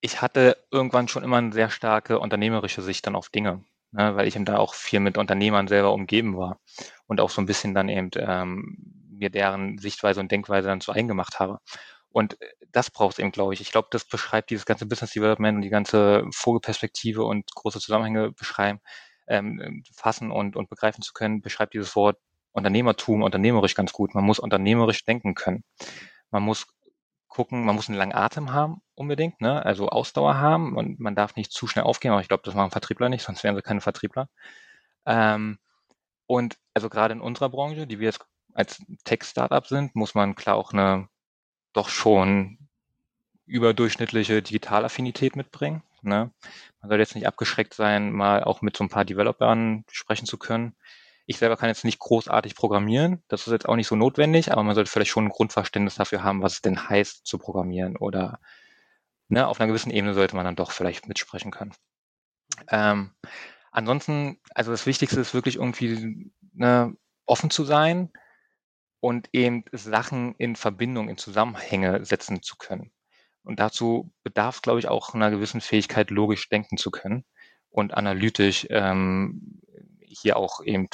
Speaker 2: Ich hatte irgendwann schon immer eine sehr starke unternehmerische Sicht dann auf Dinge, ne, weil ich eben da auch viel mit Unternehmern selber umgeben war und auch so ein bisschen dann eben ähm, mir deren Sichtweise und Denkweise dann so eingemacht habe. Und das braucht es eben, glaube ich. Ich glaube, das beschreibt dieses ganze Business Development und die ganze Vogelperspektive und große Zusammenhänge beschreiben, ähm, fassen und, und begreifen zu können, beschreibt dieses Wort Unternehmertum, unternehmerisch ganz gut. Man muss unternehmerisch denken können. Man muss gucken, man muss einen langen Atem haben unbedingt, ne? also Ausdauer haben und man darf nicht zu schnell aufgehen, aber ich glaube, das machen Vertriebler nicht, sonst wären sie keine Vertriebler. Ähm, und also gerade in unserer Branche, die wir jetzt als Tech-Startup sind, muss man klar auch eine doch schon überdurchschnittliche Digitalaffinität mitbringen. Ne? Man soll jetzt nicht abgeschreckt sein, mal auch mit so ein paar Developern sprechen zu können. Ich selber kann jetzt nicht großartig programmieren. Das ist jetzt auch nicht so notwendig, aber man sollte vielleicht schon ein Grundverständnis dafür haben, was es denn heißt zu programmieren oder ne, auf einer gewissen Ebene sollte man dann doch vielleicht mitsprechen können. Ähm, ansonsten, also das Wichtigste ist wirklich irgendwie ne, offen zu sein und eben Sachen in Verbindung, in Zusammenhänge setzen zu können. Und dazu bedarf es, glaube ich, auch einer gewissen Fähigkeit, logisch denken zu können und analytisch ähm, hier auch eben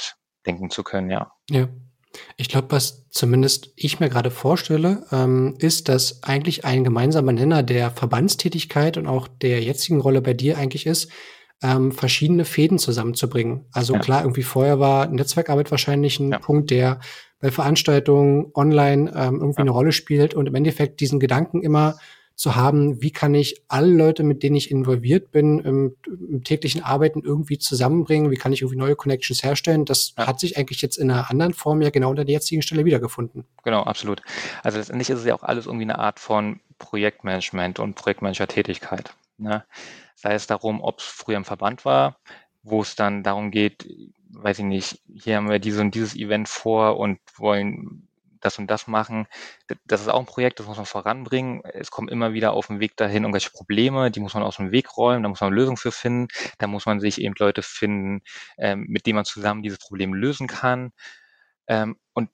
Speaker 2: denken zu können, ja.
Speaker 1: Ja. Ich glaube, was zumindest ich mir gerade vorstelle, ähm, ist, dass eigentlich ein gemeinsamer Nenner der Verbandstätigkeit und auch der jetzigen Rolle bei dir eigentlich ist, ähm, verschiedene Fäden zusammenzubringen. Also ja. klar, irgendwie vorher war Netzwerkarbeit wahrscheinlich ein ja. Punkt, der bei Veranstaltungen online ähm, irgendwie ja. eine Rolle spielt und im Endeffekt diesen Gedanken immer zu haben, wie kann ich alle Leute, mit denen ich involviert bin, im, im täglichen Arbeiten irgendwie zusammenbringen, wie kann ich irgendwie neue Connections herstellen. Das ja. hat sich eigentlich jetzt in einer anderen Form ja genau an der jetzigen Stelle wiedergefunden.
Speaker 2: Genau, absolut. Also letztendlich ist es ja auch alles irgendwie eine Art von Projektmanagement und Projektmanager-Tätigkeit. Ne? Sei es darum, ob es früher im Verband war, wo es dann darum geht, weiß ich nicht, hier haben wir diese und dieses Event vor und wollen das und das machen. Das ist auch ein Projekt, das muss man voranbringen. Es kommen immer wieder auf dem Weg dahin irgendwelche Probleme, die muss man aus dem Weg räumen, da muss man eine Lösung für finden. Da muss man sich eben Leute finden, ähm, mit denen man zusammen dieses Problem lösen kann. Ähm, und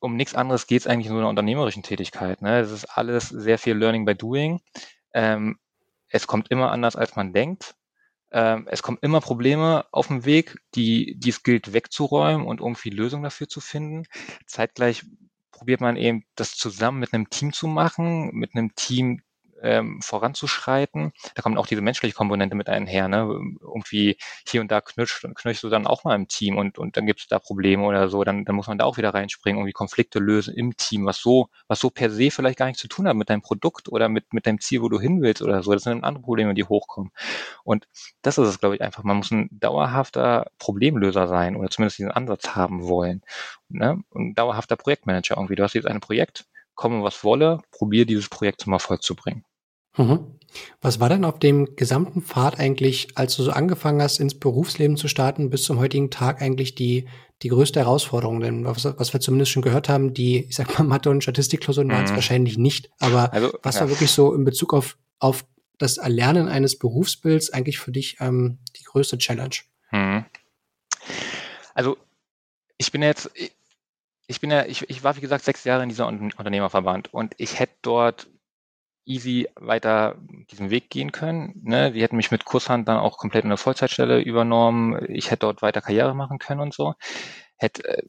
Speaker 2: um nichts anderes geht es eigentlich in so einer unternehmerischen Tätigkeit. Ne? Es ist alles sehr viel Learning by Doing. Ähm, es kommt immer anders, als man denkt. Ähm, es kommen immer Probleme auf dem Weg, die, die es gilt wegzuräumen und irgendwie Lösungen dafür zu finden. Zeitgleich probiert man eben das zusammen mit einem Team zu machen, mit einem Team ähm, voranzuschreiten. Da kommt auch diese menschliche Komponente mit einher. Ne? Irgendwie hier und da knirscht, knirschst du dann auch mal im Team und, und dann gibt es da Probleme oder so. Dann, dann muss man da auch wieder reinspringen, irgendwie Konflikte lösen im Team, was so, was so per se vielleicht gar nichts zu tun hat mit deinem Produkt oder mit, mit deinem Ziel, wo du hin willst oder so. Das sind andere Probleme, die hochkommen. Und das ist es, glaube ich, einfach. Man muss ein dauerhafter Problemlöser sein oder zumindest diesen Ansatz haben wollen. Ne? Ein dauerhafter Projektmanager irgendwie. Du hast jetzt ein Projekt, komme was wolle, probiere dieses Projekt zum Erfolg zu bringen.
Speaker 1: Mhm. Was war denn auf dem gesamten Pfad eigentlich, als du so angefangen hast, ins Berufsleben zu starten, bis zum heutigen Tag eigentlich die, die größte Herausforderung? Denn was, was wir zumindest schon gehört haben, die, ich sag mal, Mathe- und Statistikklausuren waren es mhm. wahrscheinlich nicht. Aber also, was ja. war wirklich so in Bezug auf, auf das Erlernen eines Berufsbilds eigentlich für dich ähm, die größte Challenge? Mhm.
Speaker 2: Also ich bin jetzt, ich bin ja, ich, ich war wie gesagt sechs Jahre in dieser Unternehmerverband und ich hätte dort easy weiter diesen Weg gehen können. Ne? Die hätten mich mit Kurshand dann auch komplett in eine Vollzeitstelle übernommen. Ich hätte dort weiter Karriere machen können und so. Hätte äh,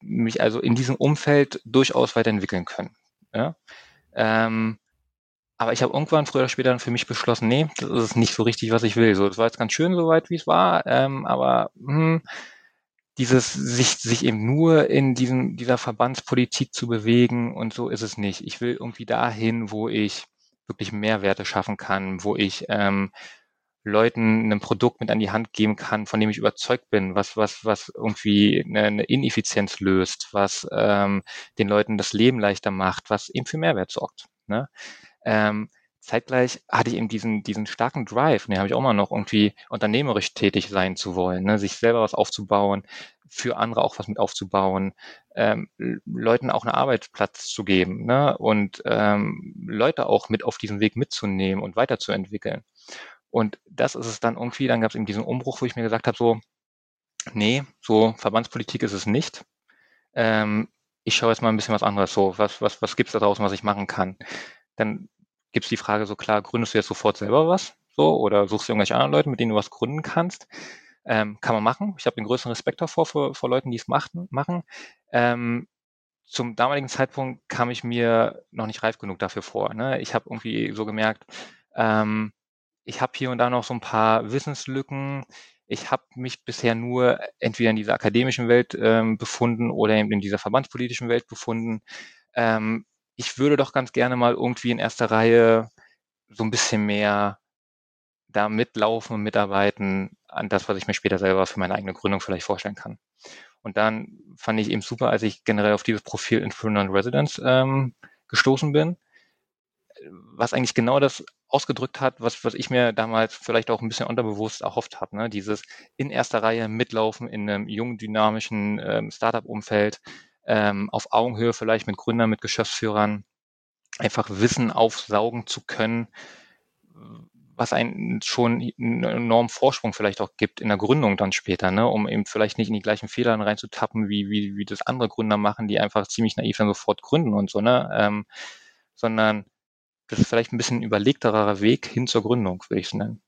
Speaker 2: mich also in diesem Umfeld durchaus weiterentwickeln können. Ja? Ähm, aber ich habe irgendwann früher oder später dann für mich beschlossen, nee, das ist nicht so richtig, was ich will. So, das war jetzt ganz schön soweit, wie es war, ähm, aber hm, dieses sich sich eben nur in diesem dieser Verbandspolitik zu bewegen und so ist es nicht. Ich will irgendwie dahin, wo ich wirklich Mehrwerte schaffen kann, wo ich ähm, Leuten ein Produkt mit an die Hand geben kann, von dem ich überzeugt bin, was was was irgendwie eine, Ineffizienz löst, was ähm, den Leuten das Leben leichter macht, was eben für Mehrwert sorgt. Ne? Ähm, zeitgleich hatte ich eben diesen, diesen starken Drive, den habe ich auch mal noch irgendwie unternehmerisch tätig sein zu wollen, ne? sich selber was aufzubauen, für andere auch was mit aufzubauen, ähm, Leuten auch einen Arbeitsplatz zu geben ne? und ähm, Leute auch mit auf diesem Weg mitzunehmen und weiterzuentwickeln. Und das ist es dann irgendwie, dann gab es eben diesen Umbruch, wo ich mir gesagt habe, so, nee, so Verbandspolitik ist es nicht. Ähm, ich schaue jetzt mal ein bisschen was anderes so. Was, was, was gibt's da draußen, was ich machen kann? Dann gibt es die Frage so klar, gründest du jetzt sofort selber was? So, oder suchst du irgendwelche anderen Leute, mit denen du was gründen kannst? Ähm, kann man machen. Ich habe den größten Respekt davor vor, vor Leuten, die es machen. Ähm, zum damaligen Zeitpunkt kam ich mir noch nicht reif genug dafür vor. Ne? Ich habe irgendwie so gemerkt, ähm, ich habe hier und da noch so ein paar Wissenslücken. Ich habe mich bisher nur entweder in dieser akademischen Welt ähm, befunden oder eben in dieser verbandspolitischen Welt befunden. Ähm, ich würde doch ganz gerne mal irgendwie in erster Reihe so ein bisschen mehr da mitlaufen und mitarbeiten an das, was ich mir später selber für meine eigene Gründung vielleicht vorstellen kann. Und dann fand ich eben super, als ich generell auf dieses Profil Entrepreneur in Residence ähm, gestoßen bin, was eigentlich genau das ausgedrückt hat, was, was ich mir damals vielleicht auch ein bisschen unterbewusst erhofft habe. Ne? Dieses in erster Reihe mitlaufen in einem jungen, dynamischen ähm, Startup-Umfeld, ähm, auf Augenhöhe vielleicht mit Gründern, mit Geschäftsführern, einfach Wissen aufsaugen zu können, was einen schon einen enormen Vorsprung vielleicht auch gibt in der Gründung dann später, ne, um eben vielleicht nicht in die gleichen Fehler reinzutappen, wie, wie, wie das andere Gründer machen, die einfach ziemlich naiv dann sofort gründen und so, ne, ähm, sondern das ist vielleicht ein bisschen ein überlegterer Weg hin zur Gründung, würde ich es nennen.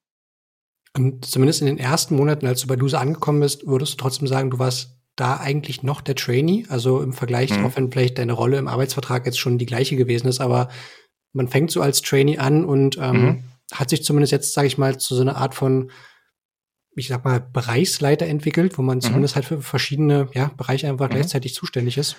Speaker 1: Und zumindest in den ersten Monaten, als du bei Duse angekommen bist, würdest du trotzdem sagen, du warst da eigentlich noch der Trainee? Also im Vergleich, mhm. auch wenn vielleicht deine Rolle im Arbeitsvertrag jetzt schon die gleiche gewesen ist, aber man fängt so als Trainee an und ähm, mhm. hat sich zumindest jetzt, sage ich mal, zu so einer Art von, ich sag mal, Bereichsleiter entwickelt, wo man mhm. zumindest halt für verschiedene ja, Bereiche einfach mhm. gleichzeitig zuständig ist.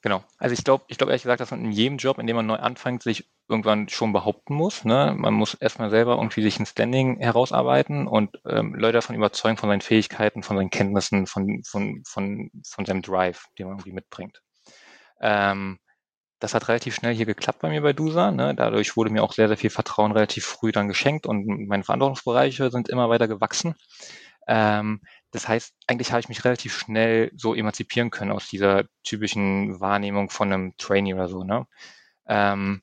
Speaker 2: Genau. Also ich glaube, ich glaube ehrlich gesagt, dass man in jedem Job, in dem man neu anfängt, sich irgendwann schon behaupten muss. Ne? Man muss erstmal selber irgendwie sich ein Standing herausarbeiten und ähm, Leute davon überzeugen von seinen Fähigkeiten, von seinen Kenntnissen, von, von, von, von seinem Drive, den man irgendwie mitbringt. Ähm, das hat relativ schnell hier geklappt bei mir bei DUSA. Ne? Dadurch wurde mir auch sehr, sehr viel Vertrauen relativ früh dann geschenkt und meine Verantwortungsbereiche sind immer weiter gewachsen. Ähm, das heißt, eigentlich habe ich mich relativ schnell so emanzipieren können aus dieser typischen Wahrnehmung von einem Trainee oder so. Ne? Ähm,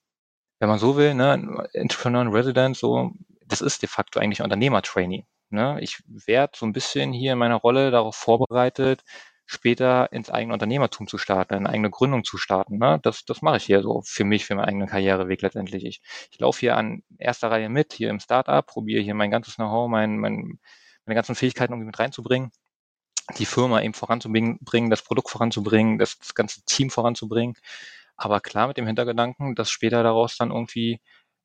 Speaker 2: wenn man so will, ne, Entrepreneur in Residence, so, das ist de facto eigentlich Unternehmer-Trainee. Ne? Ich werde so ein bisschen hier in meiner Rolle darauf vorbereitet, später ins eigene Unternehmertum zu starten, eine eigene Gründung zu starten. Ne? Das, das mache ich hier so für mich, für meinen eigenen Karriereweg letztendlich. Ich, ich laufe hier an erster Reihe mit, hier im Startup, probiere hier mein ganzes Know-how, mein, mein, meine ganzen Fähigkeiten irgendwie mit reinzubringen, die Firma eben voranzubringen, das Produkt voranzubringen, das, das ganze Team voranzubringen. Aber klar mit dem Hintergedanken, dass später daraus dann irgendwie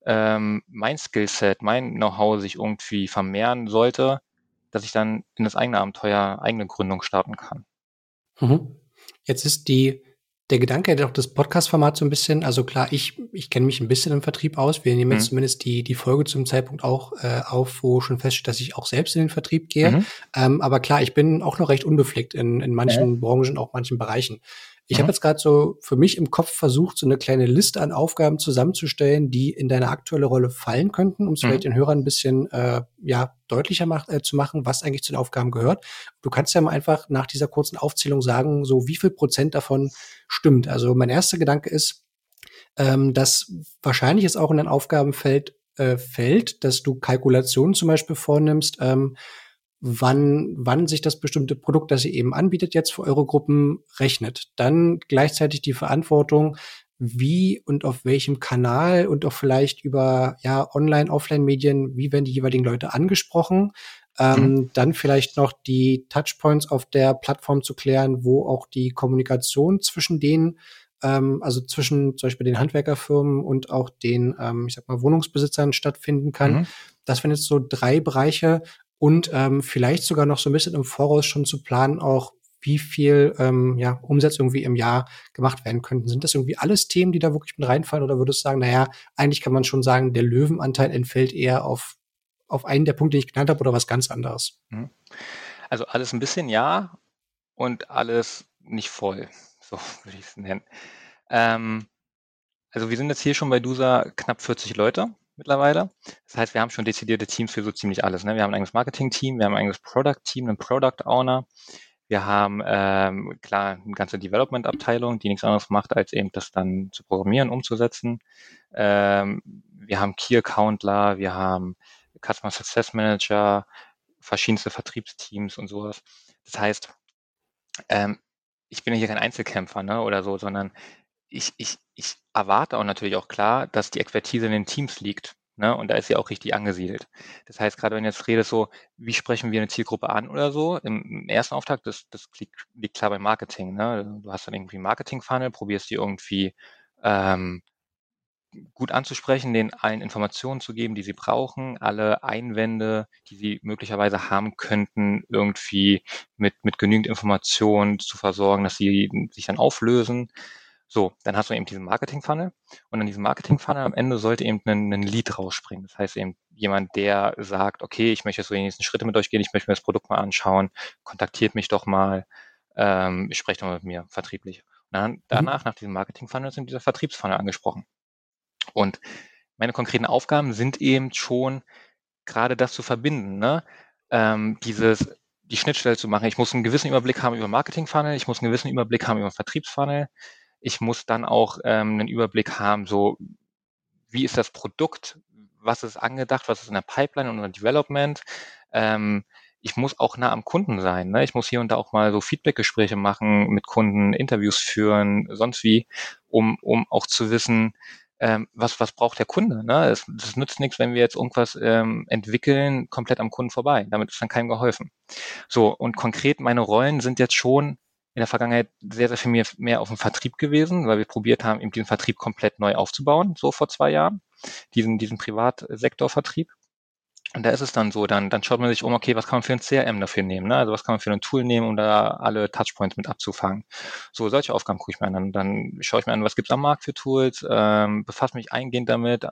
Speaker 2: ähm, mein Skillset, mein Know-how sich irgendwie vermehren sollte, dass ich dann in das eigene Abenteuer, eigene Gründung starten kann.
Speaker 1: Mhm. Jetzt ist die der Gedanke doch das Podcast-Format so ein bisschen, also klar, ich, ich kenne mich ein bisschen im Vertrieb aus. Wir nehmen jetzt mhm. zumindest die, die Folge zum Zeitpunkt auch äh, auf, wo schon feststeht, dass ich auch selbst in den Vertrieb gehe. Mhm. Ähm, aber klar, ich bin auch noch recht unbefleckt in, in manchen ja. Branchen, auch manchen Bereichen. Ich mhm. habe jetzt gerade so für mich im Kopf versucht, so eine kleine Liste an Aufgaben zusammenzustellen, die in deine aktuelle Rolle fallen könnten, um es mhm. vielleicht den Hörern ein bisschen äh, ja, deutlicher mach, äh, zu machen, was eigentlich zu den Aufgaben gehört. Du kannst ja mal einfach nach dieser kurzen Aufzählung sagen, so wie viel Prozent davon stimmt. Also mein erster Gedanke ist, ähm, dass wahrscheinlich es auch in dein Aufgabenfeld äh, fällt, dass du Kalkulationen zum Beispiel vornimmst, ähm, wann, wann sich das bestimmte Produkt, das ihr eben anbietet, jetzt für eure Gruppen rechnet. Dann gleichzeitig die Verantwortung, wie und auf welchem Kanal und auch vielleicht über ja, Online-, Offline-Medien, wie werden die jeweiligen Leute angesprochen. Ähm, mhm. Dann vielleicht noch die Touchpoints auf der Plattform zu klären, wo auch die Kommunikation zwischen denen ähm, also zwischen zum Beispiel den Handwerkerfirmen und auch den, ähm, ich sag mal, Wohnungsbesitzern stattfinden kann. Mhm. Das wären jetzt so drei Bereiche und ähm, vielleicht sogar noch so ein bisschen im Voraus schon zu planen, auch wie viel ähm, ja, Umsätze irgendwie im Jahr gemacht werden könnten. Sind das irgendwie alles Themen, die da wirklich mit reinfallen? Oder würdest du sagen, naja, eigentlich kann man schon sagen, der Löwenanteil entfällt eher auf, auf einen der Punkte, die ich genannt habe, oder was ganz anderes? Mhm.
Speaker 2: Also alles ein bisschen ja und alles nicht voll. *laughs* So würde ich es nennen. Ähm, also wir sind jetzt hier schon bei DUSA knapp 40 Leute mittlerweile. Das heißt, wir haben schon dezidierte Teams für so ziemlich alles. Ne? Wir haben ein eigenes Marketing-Team, wir haben ein eigenes Product-Team, einen Product-Owner. Wir haben ähm, klar eine ganze Development-Abteilung, die nichts anderes macht, als eben das dann zu programmieren, umzusetzen. Ähm, wir haben Key-Accountler, wir haben Customer Success Manager, verschiedenste Vertriebsteams und sowas. Das heißt, ähm, ich bin ja hier kein Einzelkämpfer ne, oder so, sondern ich, ich, ich erwarte auch natürlich auch klar, dass die Expertise in den Teams liegt. Ne? Und da ist sie auch richtig angesiedelt. Das heißt, gerade wenn jetzt redest so, wie sprechen wir eine Zielgruppe an oder so, im, im ersten Auftakt, das, das liegt, liegt klar beim Marketing. Ne? Du hast dann irgendwie einen Marketing-Funnel, probierst die irgendwie ähm, gut anzusprechen, denen allen Informationen zu geben, die sie brauchen, alle Einwände, die sie möglicherweise haben könnten, irgendwie mit, mit genügend Informationen zu versorgen, dass sie sich dann auflösen. So, dann hast du eben diesen Marketing-Funnel und an diesem Marketing-Funnel am Ende sollte eben ein, ein Lead rausspringen. Das heißt eben jemand, der sagt, okay, ich möchte so die nächsten Schritte mit euch gehen, ich möchte mir das Produkt mal anschauen, kontaktiert mich doch mal, ähm, ich spreche doch mal mit mir vertrieblich. Und dann, mhm. danach, nach diesem Marketing-Funnel, sind dieser Vertriebsfunnel angesprochen. Und meine konkreten Aufgaben sind eben schon gerade das zu verbinden, ne? ähm, dieses die Schnittstelle zu machen. Ich muss einen gewissen Überblick haben über Marketing-Funnel, ich muss einen gewissen Überblick haben über Vertriebsfunnel, ich muss dann auch ähm, einen Überblick haben, so wie ist das Produkt, was ist angedacht, was ist in der Pipeline und in der Development. Ähm, ich muss auch nah am Kunden sein. Ne? Ich muss hier und da auch mal so Feedbackgespräche machen mit Kunden, Interviews führen, sonst wie, um, um auch zu wissen, ähm, was, was braucht der Kunde. Ne? Es, das nützt nichts, wenn wir jetzt irgendwas ähm, entwickeln, komplett am Kunden vorbei. Damit ist dann keinem geholfen. So, und konkret meine Rollen sind jetzt schon in der Vergangenheit sehr, sehr viel mehr, mehr auf dem Vertrieb gewesen, weil wir probiert haben, eben diesen Vertrieb komplett neu aufzubauen, so vor zwei Jahren, diesen, diesen Privatsektorvertrieb. Und da ist es dann so, dann, dann schaut man sich um, okay, was kann man für ein CRM dafür nehmen? Ne? Also was kann man für ein Tool nehmen, um da alle Touchpoints mit abzufangen? So, solche Aufgaben gucke ich mir an. Dann, dann schaue ich mir an, was gibt es am Markt für Tools, ähm, befasse mich eingehend damit,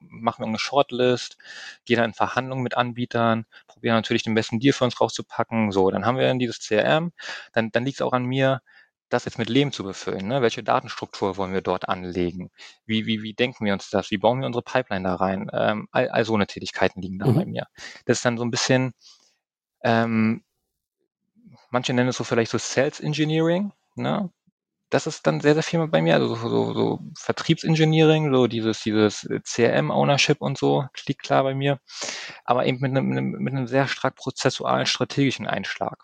Speaker 2: machen wir eine Shortlist, gehe dann in Verhandlungen mit Anbietern, probieren natürlich den besten Deal für uns rauszupacken. So, dann haben wir dann dieses CRM. Dann, dann liegt es auch an mir, das jetzt mit Leben zu befüllen. Ne? Welche Datenstruktur wollen wir dort anlegen? Wie, wie, wie denken wir uns das? Wie bauen wir unsere Pipeline da rein? Ähm, all, all so eine Tätigkeiten liegen da mhm. bei mir. Das ist dann so ein bisschen, ähm, manche nennen es so vielleicht so Sales Engineering. Ne? Das ist dann sehr, sehr viel bei mir, also so, so, so Vertriebsengineering, so dieses, dieses CRM-Ownership und so, liegt klar bei mir, aber eben mit einem, mit einem sehr stark prozessualen, strategischen Einschlag.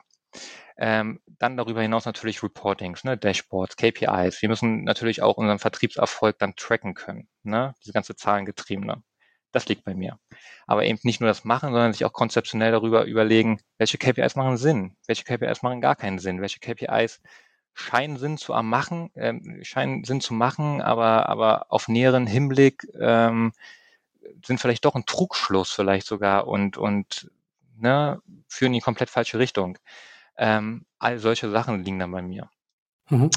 Speaker 2: Ähm, dann darüber hinaus natürlich Reportings, ne, Dashboards, KPIs. Wir müssen natürlich auch unseren Vertriebserfolg dann tracken können, ne, diese ganze Zahlengetriebene. Das liegt bei mir. Aber eben nicht nur das Machen, sondern sich auch konzeptionell darüber überlegen, welche KPIs machen Sinn, welche KPIs machen gar keinen Sinn, welche KPIs scheinen Sinn zu machen, äh, scheinen Sinn zu machen, aber, aber auf näheren Hinblick ähm, sind vielleicht doch ein Trugschluss vielleicht sogar und, und ne, führen in die komplett falsche Richtung. Ähm, all solche Sachen liegen dann bei mir. Mhm.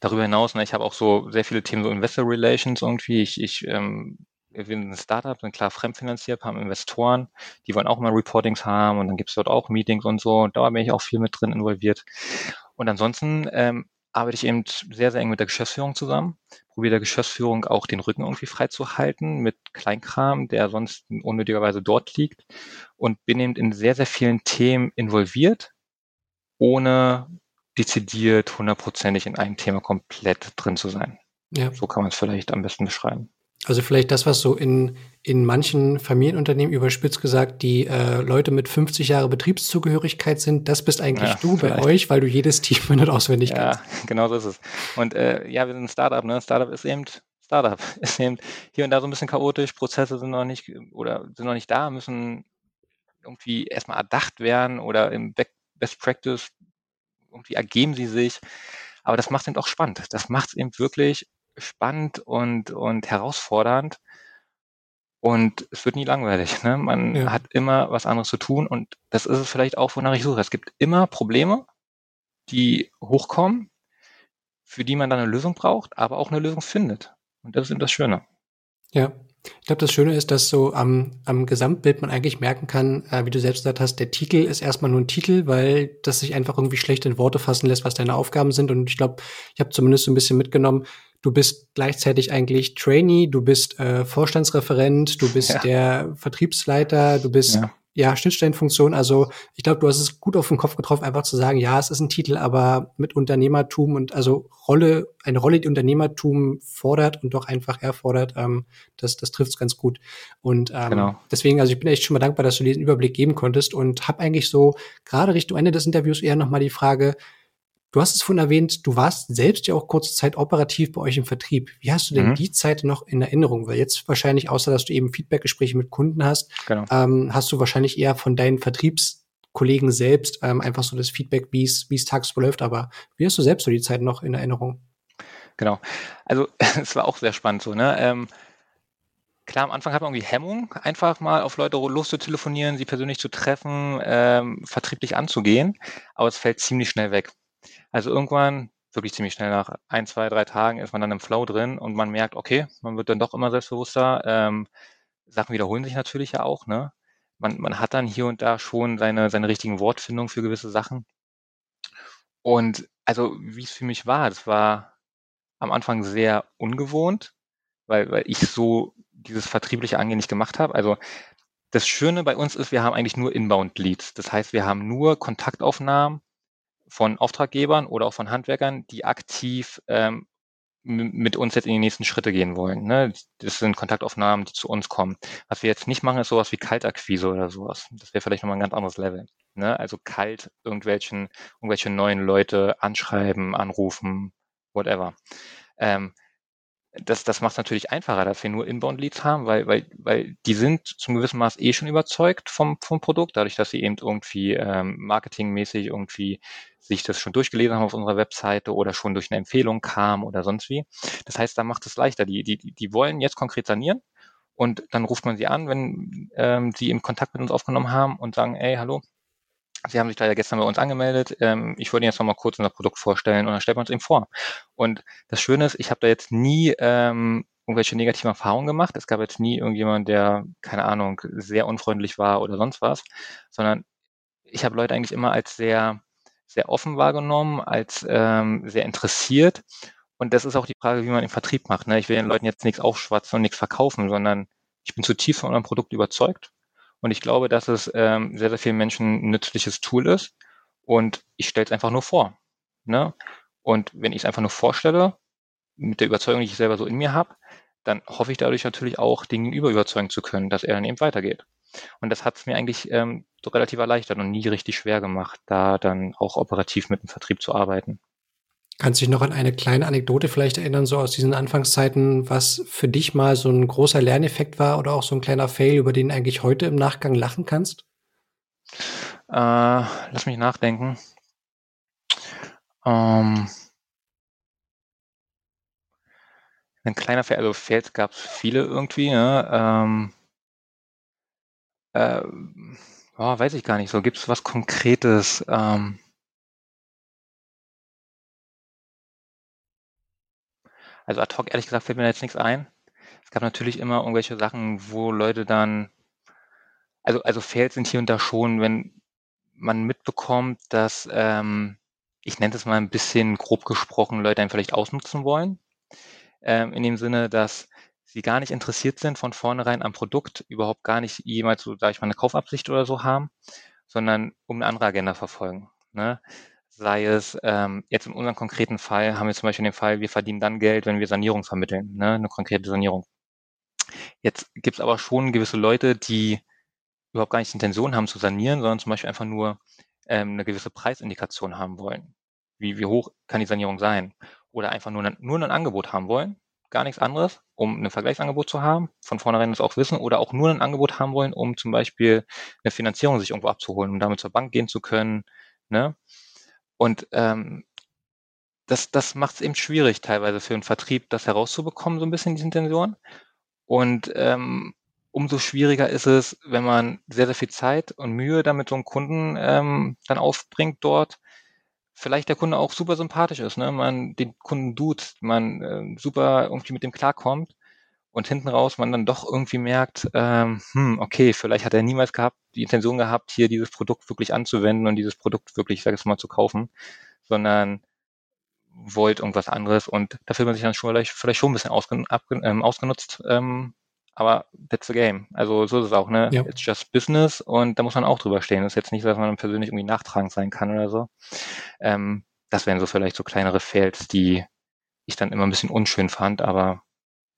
Speaker 2: Darüber hinaus, ne, ich habe auch so sehr viele Themen, so Investor Relations irgendwie. Ich, ich ähm, wir sind ein Startup, sind klar fremdfinanziert, haben Investoren, die wollen auch immer Reportings haben und dann gibt es dort auch Meetings und so. Da bin ich auch viel mit drin involviert. Und ansonsten ähm, arbeite ich eben sehr, sehr eng mit der Geschäftsführung zusammen, probiere der Geschäftsführung auch den Rücken irgendwie frei zu halten mit Kleinkram, der sonst unnötigerweise dort liegt und bin eben in sehr, sehr vielen Themen involviert, ohne dezidiert hundertprozentig in einem Thema komplett drin zu sein. Ja. So kann man es vielleicht am besten beschreiben.
Speaker 1: Also vielleicht das, was so in, in manchen Familienunternehmen überspitzt gesagt, die äh, Leute mit 50 Jahre Betriebszugehörigkeit sind, das bist eigentlich ja, du vielleicht. bei euch, weil du jedes Team nicht auswendig ja,
Speaker 2: kennst. Ja, genau so ist es. Und äh, ja, wir sind ein Startup, ne? Startup ist eben Startup *laughs* ist eben hier und da so ein bisschen chaotisch, Prozesse sind noch nicht oder sind noch nicht da, müssen irgendwie erstmal erdacht werden oder im Best Practice irgendwie ergeben sie sich. Aber das macht eben auch spannend. Das macht es eben wirklich spannend und, und herausfordernd. Und es wird nie langweilig. Ne? Man ja. hat immer was anderes zu tun und das ist es vielleicht auch, wonach ich suche. Es gibt immer Probleme, die hochkommen, für die man dann eine Lösung braucht, aber auch eine Lösung findet. Und das ist eben das Schöne.
Speaker 1: Ja, ich glaube, das Schöne ist, dass so am, am Gesamtbild man eigentlich merken kann, äh, wie du selbst gesagt hast, der Titel ist erstmal nur ein Titel, weil das sich einfach irgendwie schlecht in Worte fassen lässt, was deine Aufgaben sind. Und ich glaube, ich habe zumindest so ein bisschen mitgenommen, du bist gleichzeitig eigentlich Trainee, du bist äh, Vorstandsreferent, du bist ja. der Vertriebsleiter, du bist ja ja, Schnittstellenfunktion. Also ich glaube, du hast es gut auf den Kopf getroffen, einfach zu sagen, ja, es ist ein Titel, aber mit Unternehmertum und also Rolle, eine Rolle, die Unternehmertum fordert und doch einfach erfordert, ähm, das, das trifft es ganz gut. Und ähm, genau. deswegen, also ich bin echt schon mal dankbar, dass du diesen Überblick geben konntest und habe eigentlich so gerade Richtung Ende des Interviews eher nochmal die Frage, Du hast es vorhin erwähnt, du warst selbst ja auch kurze Zeit operativ bei euch im Vertrieb. Wie hast du denn mhm. die Zeit noch in Erinnerung? Weil jetzt wahrscheinlich, außer dass du eben Feedbackgespräche mit Kunden hast, genau. ähm, hast du wahrscheinlich eher von deinen Vertriebskollegen selbst ähm, einfach so das Feedback, wie es tagsüber läuft. Aber wie hast du selbst so die Zeit noch in Erinnerung?
Speaker 2: Genau. Also *laughs* es war auch sehr spannend so, ne? Ähm, Klar, am Anfang hat man irgendwie Hemmung, einfach mal auf Leute loszutelefonieren, sie persönlich zu treffen, ähm, vertrieblich anzugehen, aber es fällt ziemlich schnell weg. Also irgendwann, wirklich ziemlich schnell nach ein, zwei, drei Tagen ist man dann im Flow drin und man merkt, okay, man wird dann doch immer selbstbewusster. Ähm, Sachen wiederholen sich natürlich ja auch, ne? Man, man hat dann hier und da schon seine, seine richtigen Wortfindungen für gewisse Sachen. Und also, wie es für mich war, das war am Anfang sehr ungewohnt, weil, weil ich so dieses vertriebliche Angehen nicht gemacht habe. Also das Schöne bei uns ist, wir haben eigentlich nur Inbound-Leads. Das heißt, wir haben nur Kontaktaufnahmen von Auftraggebern oder auch von Handwerkern, die aktiv ähm, mit uns jetzt in die nächsten Schritte gehen wollen. Ne? Das sind Kontaktaufnahmen, die zu uns kommen. Was wir jetzt nicht machen, ist sowas wie Kaltakquise oder sowas. Das wäre vielleicht nochmal ein ganz anderes Level. Ne? Also kalt irgendwelchen, irgendwelche neuen Leute anschreiben, anrufen, whatever. Ähm, das, das macht es natürlich einfacher, dass wir nur Inbound-Leads haben, weil, weil, weil die sind zum gewissen Maß eh schon überzeugt vom, vom Produkt, dadurch, dass sie eben irgendwie ähm, marketingmäßig irgendwie sich das schon durchgelesen haben auf unserer Webseite oder schon durch eine Empfehlung kam oder sonst wie. Das heißt, da macht es leichter. Die, die, die wollen jetzt konkret sanieren und dann ruft man sie an, wenn ähm, sie im Kontakt mit uns aufgenommen haben und sagen, ey, hallo, Sie haben sich da ja gestern bei uns angemeldet. Ähm, ich wollte Ihnen jetzt noch mal kurz unser Produkt vorstellen und dann stellt man es ihm vor. Und das Schöne ist, ich habe da jetzt nie ähm, irgendwelche negativen Erfahrungen gemacht. Es gab jetzt nie irgendjemand, der, keine Ahnung, sehr unfreundlich war oder sonst was, sondern ich habe Leute eigentlich immer als sehr, sehr offen wahrgenommen, als ähm, sehr interessiert. Und das ist auch die Frage, wie man im Vertrieb macht. Ne? Ich will den Leuten jetzt nichts aufschwatzen und nichts verkaufen, sondern ich bin zutiefst von eurem Produkt überzeugt und ich glaube, dass es ähm, sehr, sehr vielen Menschen ein nützliches Tool ist. Und ich stelle es einfach nur vor. Ne? Und wenn ich es einfach nur vorstelle, mit der Überzeugung, die ich selber so in mir habe, dann hoffe ich dadurch natürlich auch, den Gegenüber überzeugen zu können, dass er dann eben weitergeht. Und das hat es mir eigentlich ähm, so relativ erleichtert und nie richtig schwer gemacht, da dann auch operativ mit dem Vertrieb zu arbeiten.
Speaker 1: Kannst du dich noch an eine kleine Anekdote vielleicht erinnern, so aus diesen Anfangszeiten, was für dich mal so ein großer Lerneffekt war oder auch so ein kleiner Fail, über den eigentlich heute im Nachgang lachen kannst?
Speaker 2: Äh, lass mich nachdenken. Ähm, ein kleiner Fail, also Fails gab es viele irgendwie. Ne? Ähm, äh, oh, weiß ich gar nicht so. Gibt es was Konkretes? Ähm, Also ad hoc, ehrlich gesagt, fällt mir da jetzt nichts ein. Es gab natürlich immer irgendwelche Sachen, wo Leute dann, also, also Fails sind hier und da schon, wenn man mitbekommt, dass, ähm, ich nenne das mal ein bisschen grob gesprochen, Leute einen vielleicht ausnutzen wollen. Ähm, in dem Sinne, dass sie gar nicht interessiert sind von vornherein am Produkt, überhaupt gar nicht jemals so, sage ich mal, eine Kaufabsicht oder so haben, sondern um eine andere Agenda verfolgen. Ne? Sei es, ähm, jetzt in unserem konkreten Fall haben wir zum Beispiel den Fall, wir verdienen dann Geld, wenn wir Sanierung vermitteln, ne, eine konkrete Sanierung. Jetzt gibt es aber schon gewisse Leute, die überhaupt gar nicht die Intention haben zu sanieren, sondern zum Beispiel einfach nur ähm, eine gewisse Preisindikation haben wollen. Wie, wie hoch kann die Sanierung sein? Oder einfach nur, nur ein Angebot haben wollen, gar nichts anderes, um ein Vergleichsangebot zu haben, von vornherein das auch wissen, oder auch nur ein Angebot haben wollen, um zum Beispiel eine Finanzierung sich irgendwo abzuholen, um damit zur Bank gehen zu können. Ne? Und ähm, das, das macht es eben schwierig, teilweise für einen Vertrieb das herauszubekommen, so ein bisschen diese Intention. Und ähm, umso schwieriger ist es, wenn man sehr, sehr viel Zeit und Mühe damit so einem Kunden ähm, dann aufbringt dort. Vielleicht der Kunde auch super sympathisch ist, ne? Man den Kunden duzt, man äh, super irgendwie mit dem klarkommt und hinten raus man dann doch irgendwie merkt, ähm, hm, okay, vielleicht hat er niemals gehabt, die Intention gehabt, hier dieses Produkt wirklich anzuwenden und dieses Produkt wirklich, ich sage es mal, zu kaufen, sondern wollt irgendwas anderes und da fühlt man sich dann schon vielleicht, vielleicht schon ein bisschen ausgen, ab, ähm, ausgenutzt. Ähm, aber that's the game. Also so ist es auch, ne? Ja. It's just business und da muss man auch drüber stehen. Das ist jetzt nicht so, dass man persönlich irgendwie nachtragend sein kann oder so. Ähm, das wären so vielleicht so kleinere Fails, die ich dann immer ein bisschen unschön fand, aber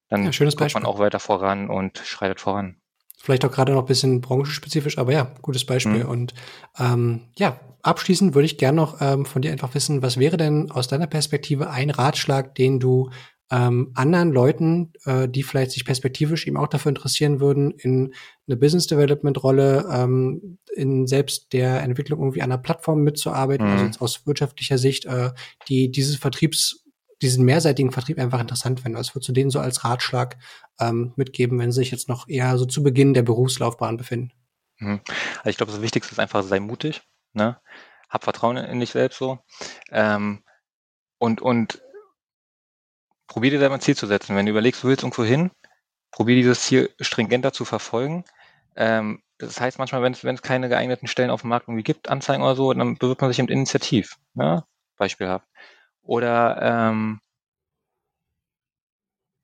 Speaker 2: dann ja, kommt Beispiel. man auch weiter voran und schreitet voran.
Speaker 1: Vielleicht auch gerade noch ein bisschen branchenspezifisch, aber ja, gutes Beispiel. Mhm. Und ähm, ja, abschließend würde ich gerne noch ähm, von dir einfach wissen, was wäre denn aus deiner Perspektive ein Ratschlag, den du ähm, anderen Leuten, äh, die vielleicht sich perspektivisch eben auch dafür interessieren würden, in eine Business Development Rolle, ähm, in selbst der Entwicklung irgendwie einer Plattform mitzuarbeiten, also mhm. also aus wirtschaftlicher Sicht, äh, die dieses Vertriebs diesen mehrseitigen Vertrieb einfach interessant finden. Was würdest du denen so als Ratschlag ähm, mitgeben, wenn sie sich jetzt noch eher so zu Beginn der Berufslaufbahn befinden?
Speaker 2: Mhm. Also ich glaube, das Wichtigste ist einfach, sei mutig, ne? Hab Vertrauen in dich selbst so. Ähm, und, und probier dir da mal ein Ziel zu setzen. Wenn du überlegst, du willst irgendwo hin, probier dieses Ziel stringenter zu verfolgen. Ähm, das heißt manchmal, wenn es, keine geeigneten Stellen auf dem Markt irgendwie gibt, Anzeigen oder so, dann bewirbt man sich eben initiativ, ne? beispielhaft. Oder ähm,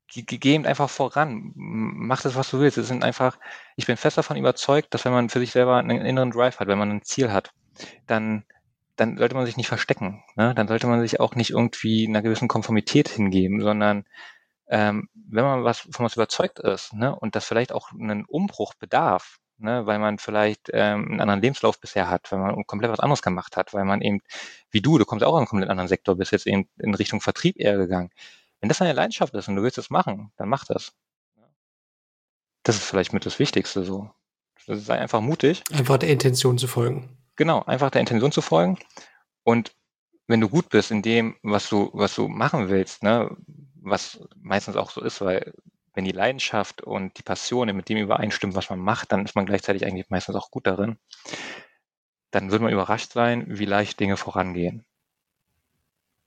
Speaker 2: geh eben einfach voran. Mach das, was du willst. Es sind einfach, ich bin fest davon überzeugt, dass wenn man für sich selber einen inneren Drive hat, wenn man ein Ziel hat, dann, dann sollte man sich nicht verstecken. Ne? Dann sollte man sich auch nicht irgendwie einer gewissen Konformität hingeben, sondern ähm, wenn man was von was überzeugt ist ne, und das vielleicht auch einen Umbruch bedarf, ne, weil man vielleicht ähm, einen anderen Lebenslauf bisher hat, weil man komplett was anderes gemacht hat, weil man eben, wie du, du kommst auch aus einem komplett anderen Sektor, bist jetzt eben in Richtung Vertrieb eher gegangen. Wenn das deine Leidenschaft ist und du willst es machen, dann mach das. Das ist vielleicht mit das Wichtigste so. Sei einfach mutig.
Speaker 1: Einfach der Intention zu folgen.
Speaker 2: Genau, einfach der Intention zu folgen. Und wenn du gut bist in dem, was du, was du machen willst, ne, was meistens auch so ist, weil wenn die Leidenschaft und die Passion mit dem übereinstimmt, was man macht, dann ist man gleichzeitig eigentlich meistens auch gut darin. Dann wird man überrascht sein, wie leicht Dinge vorangehen.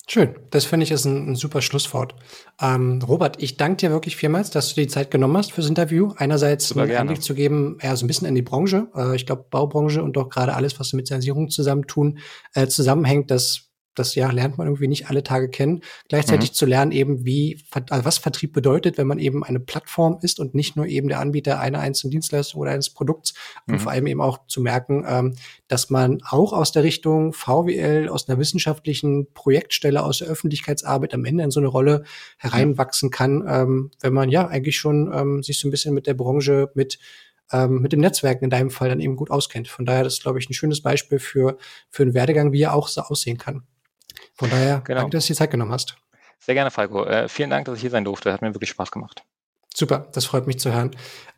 Speaker 1: Schön, das finde ich ist ein, ein super Schlusswort. Ähm, Robert, ich danke dir wirklich vielmals, dass du die Zeit genommen hast fürs Interview. Einerseits Super einen gerne. Einblick zu geben, ja, so ein bisschen in die Branche. Äh, ich glaube, Baubranche und doch gerade alles, was mit Sanierung zusammentun, äh, zusammenhängt, das das ja lernt man irgendwie nicht alle Tage kennen. Gleichzeitig mhm. zu lernen eben, wie, also was Vertrieb bedeutet, wenn man eben eine Plattform ist und nicht nur eben der Anbieter einer einzelnen Dienstleistung oder eines Produkts. Mhm. Und vor allem eben auch zu merken, ähm, dass man auch aus der Richtung VWL, aus einer wissenschaftlichen Projektstelle, aus der Öffentlichkeitsarbeit am Ende in so eine Rolle hereinwachsen kann, ähm, wenn man ja eigentlich schon ähm, sich so ein bisschen mit der Branche, mit ähm, mit dem Netzwerken in deinem Fall dann eben gut auskennt. Von daher, das ist, glaube ich, ein schönes Beispiel für, für einen Werdegang, wie er auch so aussehen kann. Von daher, genau. danke, dass du die Zeit genommen hast.
Speaker 2: Sehr gerne, Falco. Äh, vielen Dank, dass ich hier sein durfte. Hat mir wirklich Spaß gemacht.
Speaker 1: Super, das freut mich zu hören.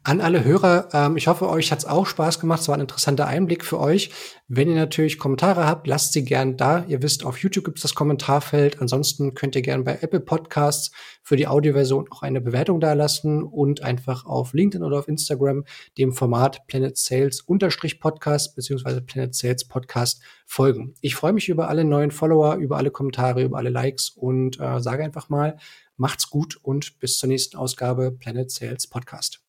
Speaker 1: An alle Hörer, ähm, ich hoffe, euch hat's auch Spaß gemacht. Es war ein interessanter Einblick für euch. Wenn ihr natürlich Kommentare habt, lasst sie gern da. Ihr wisst, auf YouTube gibt's das Kommentarfeld. Ansonsten könnt ihr gern bei Apple Podcasts für die Audioversion auch eine Bewertung da lassen und einfach auf LinkedIn oder auf Instagram dem Format Planet Sales unterstrich Podcast beziehungsweise Planet Sales Podcast folgen. Ich freue mich über alle neuen Follower, über alle Kommentare, über alle Likes und äh, sage einfach mal, Macht's gut und bis zur nächsten Ausgabe Planet Sales Podcast.